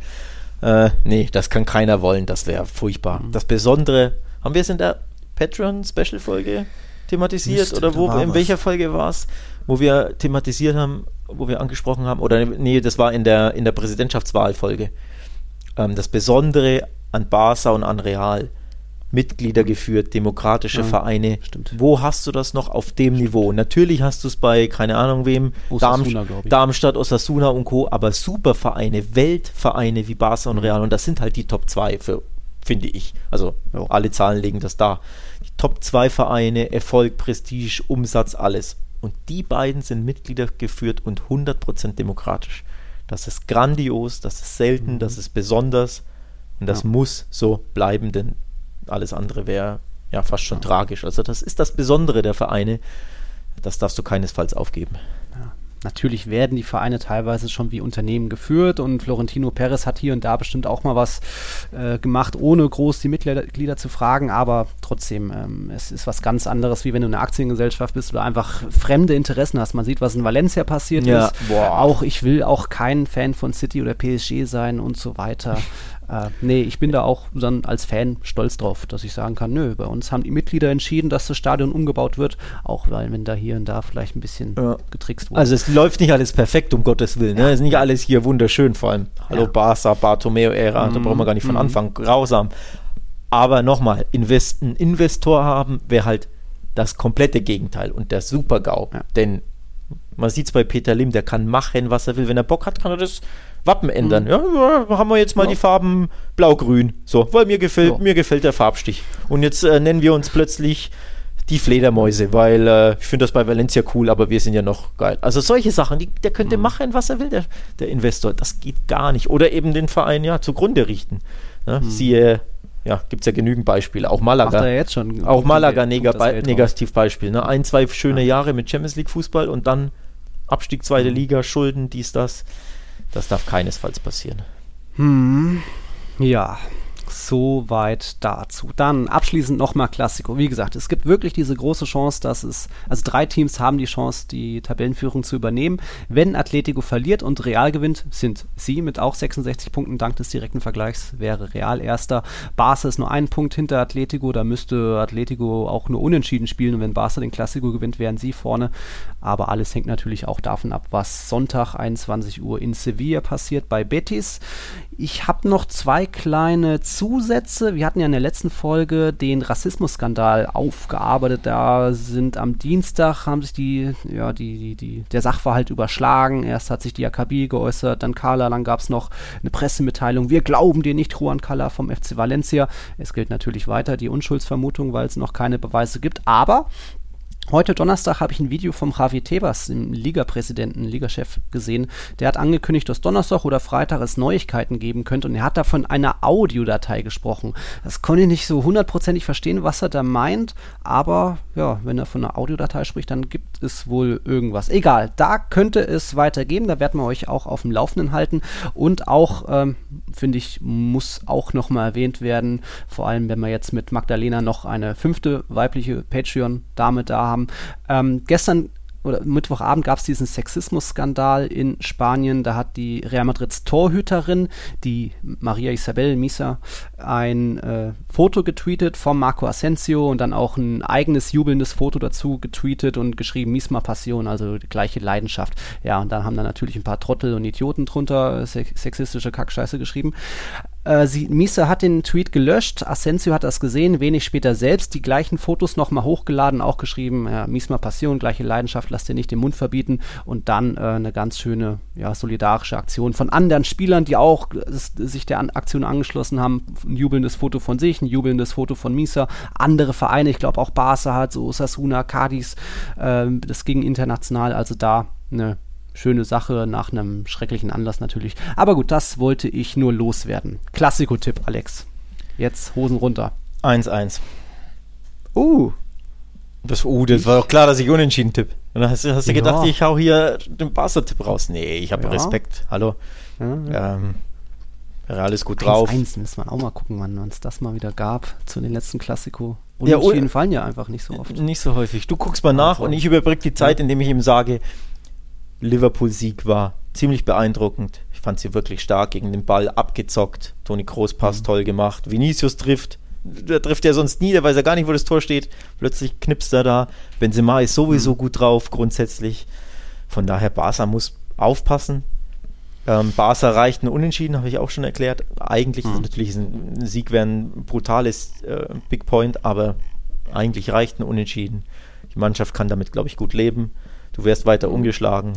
Äh, nee, das kann keiner wollen, das wäre furchtbar. Mhm. Das Besondere, haben wir es in der Patreon-Special-Folge thematisiert Mist, oder wo, in welcher Folge war es, wo wir thematisiert haben, wo wir angesprochen haben, oder nee, das war in der, in der Präsidentschaftswahlfolge. Ähm, das Besondere an Barca und an Real Mitglieder geführt, demokratische ja, Vereine. Stimmt. Wo hast du das noch auf dem Niveau? Natürlich hast du es bei, keine Ahnung wem, Osasuna, Darm, Darmstadt, Osasuna und Co., aber Supervereine, Weltvereine wie Barca und mhm. Real und das sind halt die Top 2 für, finde ich. Also ja. alle Zahlen legen das da. Die Top 2 Vereine, Erfolg, Prestige, Umsatz, alles. Und die beiden sind Mitglieder geführt und 100% demokratisch. Das ist grandios, das ist selten, mhm. das ist besonders und das ja. muss so bleiben, denn alles andere wäre ja fast schon ja. tragisch. Also das ist das Besondere der Vereine. Das darfst du keinesfalls aufgeben. Ja. Natürlich werden die Vereine teilweise schon wie Unternehmen geführt und Florentino Perez hat hier und da bestimmt auch mal was äh, gemacht, ohne groß die Mitglieder zu fragen, aber trotzdem, ähm, es ist was ganz anderes, wie wenn du eine Aktiengesellschaft bist oder einfach fremde Interessen hast. Man sieht, was in Valencia passiert ja. ist. Boah. Auch ich will auch kein Fan von City oder PSG sein und so weiter. (laughs) Äh, nee, ich bin da auch dann als Fan stolz drauf, dass ich sagen kann, nö, bei uns haben die Mitglieder entschieden, dass das Stadion umgebaut wird, auch weil wenn da hier und da vielleicht ein bisschen ja. getrickst wurde. Also es läuft nicht alles perfekt, um Gottes Willen. Ne? Es ist nicht alles hier wunderschön, vor allem. Hallo ja. Barca, Bartomeo-Ära, mhm. da brauchen wir gar nicht von mhm. Anfang. Grausam. Aber nochmal, Invest, einen Investor haben wäre halt das komplette Gegenteil und der Super-GAU. Ja. Denn man sieht es bei Peter Lim, der kann machen, was er will. Wenn er Bock hat, kann er das Wappen ändern. Mhm. Ja, haben wir jetzt mal ja. die Farben blau-grün. So, weil mir gefällt, ja. mir gefällt der Farbstich. Und jetzt äh, nennen wir uns plötzlich die Fledermäuse, weil äh, ich finde das bei Valencia cool, aber wir sind ja noch geil. Also solche Sachen, die, der könnte mhm. machen, was er will, der, der Investor. Das geht gar nicht. Oder eben den Verein ja zugrunde richten. Ne? Mhm. Siehe, ja, gibt es ja genügend Beispiele. Auch Malaga. Macht er jetzt schon. Auch Malaga, neg Negativbeispiel. Ne? Ein, zwei schöne ja. Jahre mit Champions League Fußball und dann Abstieg zweite mhm. Liga, Schulden, dies, das. Das darf keinesfalls passieren. Hm, ja. Soweit dazu. Dann abschließend nochmal Klassiko. Wie gesagt, es gibt wirklich diese große Chance, dass es, also drei Teams haben die Chance, die Tabellenführung zu übernehmen. Wenn Atletico verliert und Real gewinnt, sind sie mit auch 66 Punkten dank des direkten Vergleichs, wäre Real erster. Barca ist nur ein Punkt hinter Atletico, da müsste Atletico auch nur unentschieden spielen und wenn Barca den Klassiko gewinnt, wären sie vorne. Aber alles hängt natürlich auch davon ab, was Sonntag 21 Uhr in Sevilla passiert bei Betis. Ich habe noch zwei kleine Zusätze. Wir hatten ja in der letzten Folge den Rassismusskandal aufgearbeitet. Da sind am Dienstag haben sich die, ja, die, die, die, der Sachverhalt überschlagen. Erst hat sich die AKB geäußert, dann Carla, dann gab es noch eine Pressemitteilung. Wir glauben dir nicht, Juan Carla vom FC Valencia. Es gilt natürlich weiter die Unschuldsvermutung, weil es noch keine Beweise gibt. Aber Heute Donnerstag habe ich ein Video vom Javi Tebas, dem Ligapräsidenten, Ligachef, gesehen. Der hat angekündigt, dass Donnerstag oder Freitag es Neuigkeiten geben könnte und er hat da von einer Audiodatei gesprochen. Das konnte ich nicht so hundertprozentig verstehen, was er da meint, aber ja, wenn er von einer Audiodatei spricht, dann gibt es wohl irgendwas. Egal, da könnte es weitergehen, da werden wir euch auch auf dem Laufenden halten und auch, ähm, finde ich, muss auch nochmal erwähnt werden, vor allem wenn wir jetzt mit Magdalena noch eine fünfte weibliche Patreon-Dame da haben, haben. Ähm, gestern oder Mittwochabend gab es diesen Sexismus-Skandal in Spanien. Da hat die Real Madrids Torhüterin, die Maria Isabel Misa, ein äh, Foto getweetet von Marco Asensio und dann auch ein eigenes jubelndes Foto dazu getweetet und geschrieben Misma Passion, also gleiche Leidenschaft. Ja, und dann haben da natürlich ein paar Trottel und Idioten drunter sexistische Kackscheiße geschrieben. Äh, sie, Misa hat den Tweet gelöscht, Asensio hat das gesehen, wenig später selbst die gleichen Fotos nochmal hochgeladen, auch geschrieben, ja, Misma Passion, gleiche Leidenschaft, lass dir nicht den Mund verbieten. Und dann äh, eine ganz schöne, ja, solidarische Aktion von anderen Spielern, die auch sich der An Aktion angeschlossen haben, ein jubelndes Foto von sich, ein jubelndes Foto von Misa, andere Vereine, ich glaube auch Barca hat, so Osasuna, Cadiz, äh, das ging international, also da eine schöne Sache nach einem schrecklichen Anlass natürlich. Aber gut, das wollte ich nur loswerden. Klassiko-Tipp, Alex. Jetzt Hosen runter. 1-1. Uh. Das, uh, das war doch klar, dass ich unentschieden tipp. Und dann hast, hast du ja. gedacht, ich hau hier den Barca-Tipp raus. Nee, ich habe ja. Respekt. Hallo. Ja, ähm, Real ist gut 1 drauf. 1 müssen wir auch mal gucken, wann uns das mal wieder gab zu den letzten Klassiko. Unentschieden ja, fallen ja einfach nicht so oft. Nicht so häufig. Du guckst mal nach also. und ich überbrücke die Zeit, indem ich ihm sage, Liverpool-Sieg war ziemlich beeindruckend. Ich fand sie wirklich stark gegen den Ball abgezockt. Toni Kroos Pass mhm. toll gemacht. Vinicius trifft. Der trifft ja sonst nie, der weiß ja gar nicht, wo das Tor steht. Plötzlich knipst er da. Benzema ist sowieso mhm. gut drauf, grundsätzlich. Von daher, Barca muss aufpassen. Ähm, Barca reicht ein Unentschieden, habe ich auch schon erklärt. Eigentlich mhm. ist natürlich ein Sieg wäre ein brutales äh, Big Point, aber eigentlich reicht ein Unentschieden. Die Mannschaft kann damit, glaube ich, gut leben. Du wärst weiter ungeschlagen.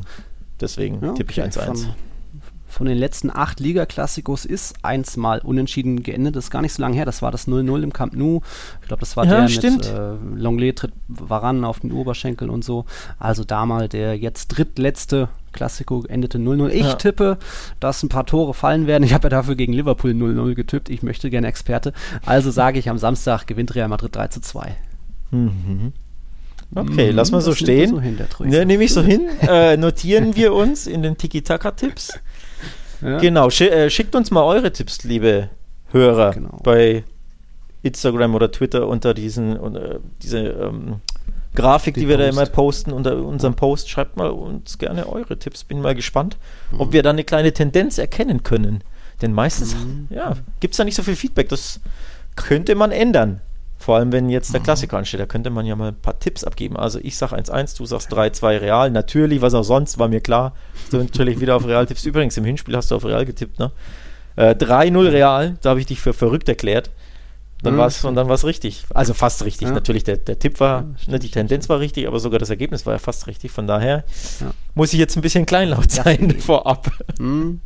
Deswegen ja, tippe ich 1-1. Von, von, den letzten acht Liga-Klassikos ist eins mal unentschieden geendet. Das ist gar nicht so lange her. Das war das 0-0 im Camp Nou. Ich glaube, das war ja, der stimmt. mit äh, Longley tritt Varan auf den Oberschenkel und so. Also da mal der jetzt drittletzte Klassiko endete 0-0. Ich ja. tippe, dass ein paar Tore fallen werden. Ich habe ja dafür gegen Liverpool 0-0 getippt. Ich möchte gerne Experte. Also sage ich, am Samstag gewinnt Real Madrid 3 2. Mhm. Okay, lass mal so stehen. So hin, ne, Nehme ich so hin. Äh, notieren wir uns in den Tiki-Taka-Tipps. Ja. Genau, sch äh, schickt uns mal eure Tipps, liebe Hörer, genau. bei Instagram oder Twitter unter diesen unter diese ähm, Grafik, die, die wir Post. da immer posten, unter unserem Post. Schreibt mal uns gerne eure Tipps. Bin mal gespannt, mhm. ob wir da eine kleine Tendenz erkennen können. Denn meistens, mhm. ja, gibt es da nicht so viel Feedback. Das könnte man ändern. Vor allem, wenn jetzt der mhm. Klassiker ansteht, da könnte man ja mal ein paar Tipps abgeben. Also ich sage 1-1, du sagst 3-2 Real. Natürlich, was auch sonst, war mir klar. Du natürlich wieder auf Real tippst. Übrigens, im Hinspiel hast du auf Real getippt, ne? Äh, 3-0 Real, da habe ich dich für verrückt erklärt. Dann mhm. war's, und dann war es richtig. Also fast richtig. Ja. Natürlich, der, der Tipp war, ja, ne, die Tendenz war richtig, aber sogar das Ergebnis war ja fast richtig. Von daher ja. muss ich jetzt ein bisschen kleinlaut sein (laughs) vorab. Mhm.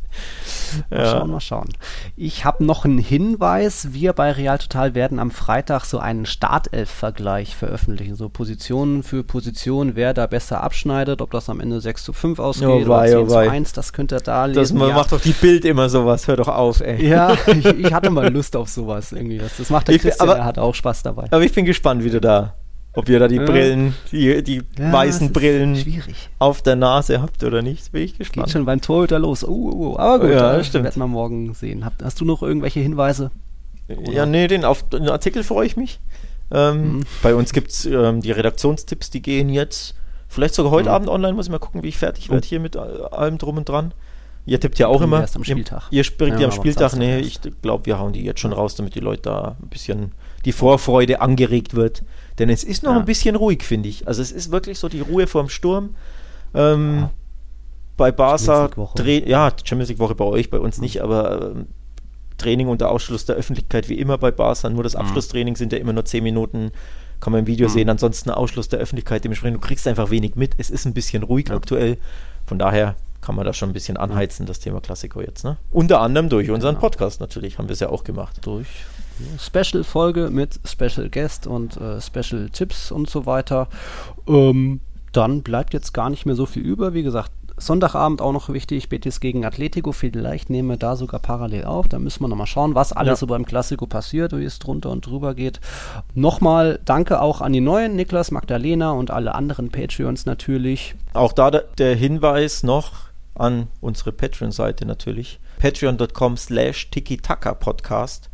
Mal schauen, mal schauen. Ich habe noch einen Hinweis. Wir bei Real Total werden am Freitag so einen Startelf-Vergleich veröffentlichen. So Positionen für Positionen, wer da besser abschneidet, ob das am Ende 6 zu 5 ausgeht oh oder 10 oh zu 1, das könnt ihr da lesen. Das ja. macht doch die Bild immer sowas, hör doch auf, ey. Ja, (laughs) ich, ich hatte mal Lust auf sowas irgendwie. Das, das macht der ich, Christian, aber, hat auch Spaß dabei. Aber ich bin gespannt, wie du da ob ihr da die ja. Brillen, die, die ja, weißen Brillen schwierig. auf der Nase habt oder nicht, bin ich gespannt. Geht schon beim Torhüter los. Oh, oh, oh. Aber gut, ja, das werden wir morgen sehen. Hast, hast du noch irgendwelche Hinweise? Oder? Ja, nee, den, auf den Artikel freue ich mich. Ähm, mhm. Bei uns gibt es ähm, die Redaktionstipps, die gehen jetzt vielleicht sogar heute mhm. Abend online. Muss ich mal gucken, wie ich fertig werde oh. hier mit allem drum und dran. Ihr tippt ja auch immer. Erst am Spieltag. Ihr, ihr springt ja, Ja, am Spieltag. Nee, ich glaube, wir hauen die jetzt schon raus, damit die Leute da ein bisschen die Vorfreude angeregt wird. Denn es ist noch Ja. ein bisschen ruhig, finde ich. Also es ist wirklich so die Ruhe vorm Sturm. Ähm, Bei Barca, ja, Champions League Woche bei euch, bei uns nicht, aber ähm, Training unter Ausschluss der Öffentlichkeit wie immer bei Barca. Nur das Abschlusstraining sind ja immer nur 10 Minuten. Kann man im Video sehen. Ansonsten Ausschluss der Öffentlichkeit. Dementsprechend, du kriegst einfach wenig mit. Es ist ein bisschen ruhig aktuell. Von daher kann man das schon ein bisschen anheizen, das Thema Klassiko jetzt. Ne? Unter anderem durch unseren Genau. Podcast natürlich, haben wir es ja auch gemacht. durch Special-Folge mit Special Guest und äh, Special Tipps und so weiter. Ähm, dann bleibt jetzt gar nicht mehr so viel über. Wie gesagt, Sonntagabend auch noch wichtig, Betis gegen Atletico. Vielleicht nehmen wir da sogar parallel auf. Da müssen wir nochmal schauen, was alles Ja. so beim Klassiko passiert, wie es drunter und drüber geht. Nochmal danke auch an die neuen, Niklas, Magdalena und alle anderen Patreons natürlich. Auch da der, der Hinweis noch an unsere Patreon-Seite natürlich. Patreon.com slash Tiki-Taka-Podcast.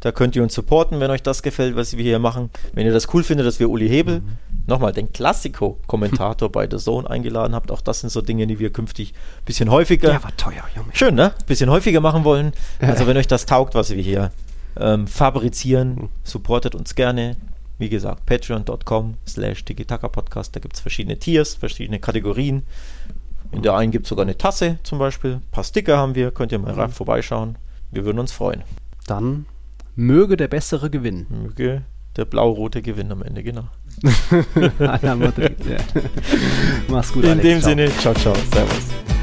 Da könnt ihr uns supporten, wenn euch das gefällt, was wir hier machen. Wenn ihr das cool findet, dass wir Uli Hebel, nochmal den Klassiko-Kommentator (laughs) bei The Zone eingeladen habt. Auch das sind so Dinge, die wir künftig ein bisschen häufiger Der war teuer, Junge. Schön, ne? Bisschen häufiger machen wollen. Also wenn euch das taugt, was wir hier ähm, fabrizieren, supportet uns gerne. Wie gesagt, patreon.com slash Podcast. Da gibt es verschiedene Tiers, verschiedene Kategorien. In der einen gibt es sogar eine Tasse zum Beispiel. Ein paar Sticker haben wir. Könnt ihr mal rein vorbeischauen. Wir würden uns freuen. Dann möge der Bessere gewinnen. Möge der blau-rote Gewinn am Ende, genau. (laughs) Madrid, ja. (laughs) Mach's gut, In Alex. dem Ciao. Sinne, ciao, ciao. Servus.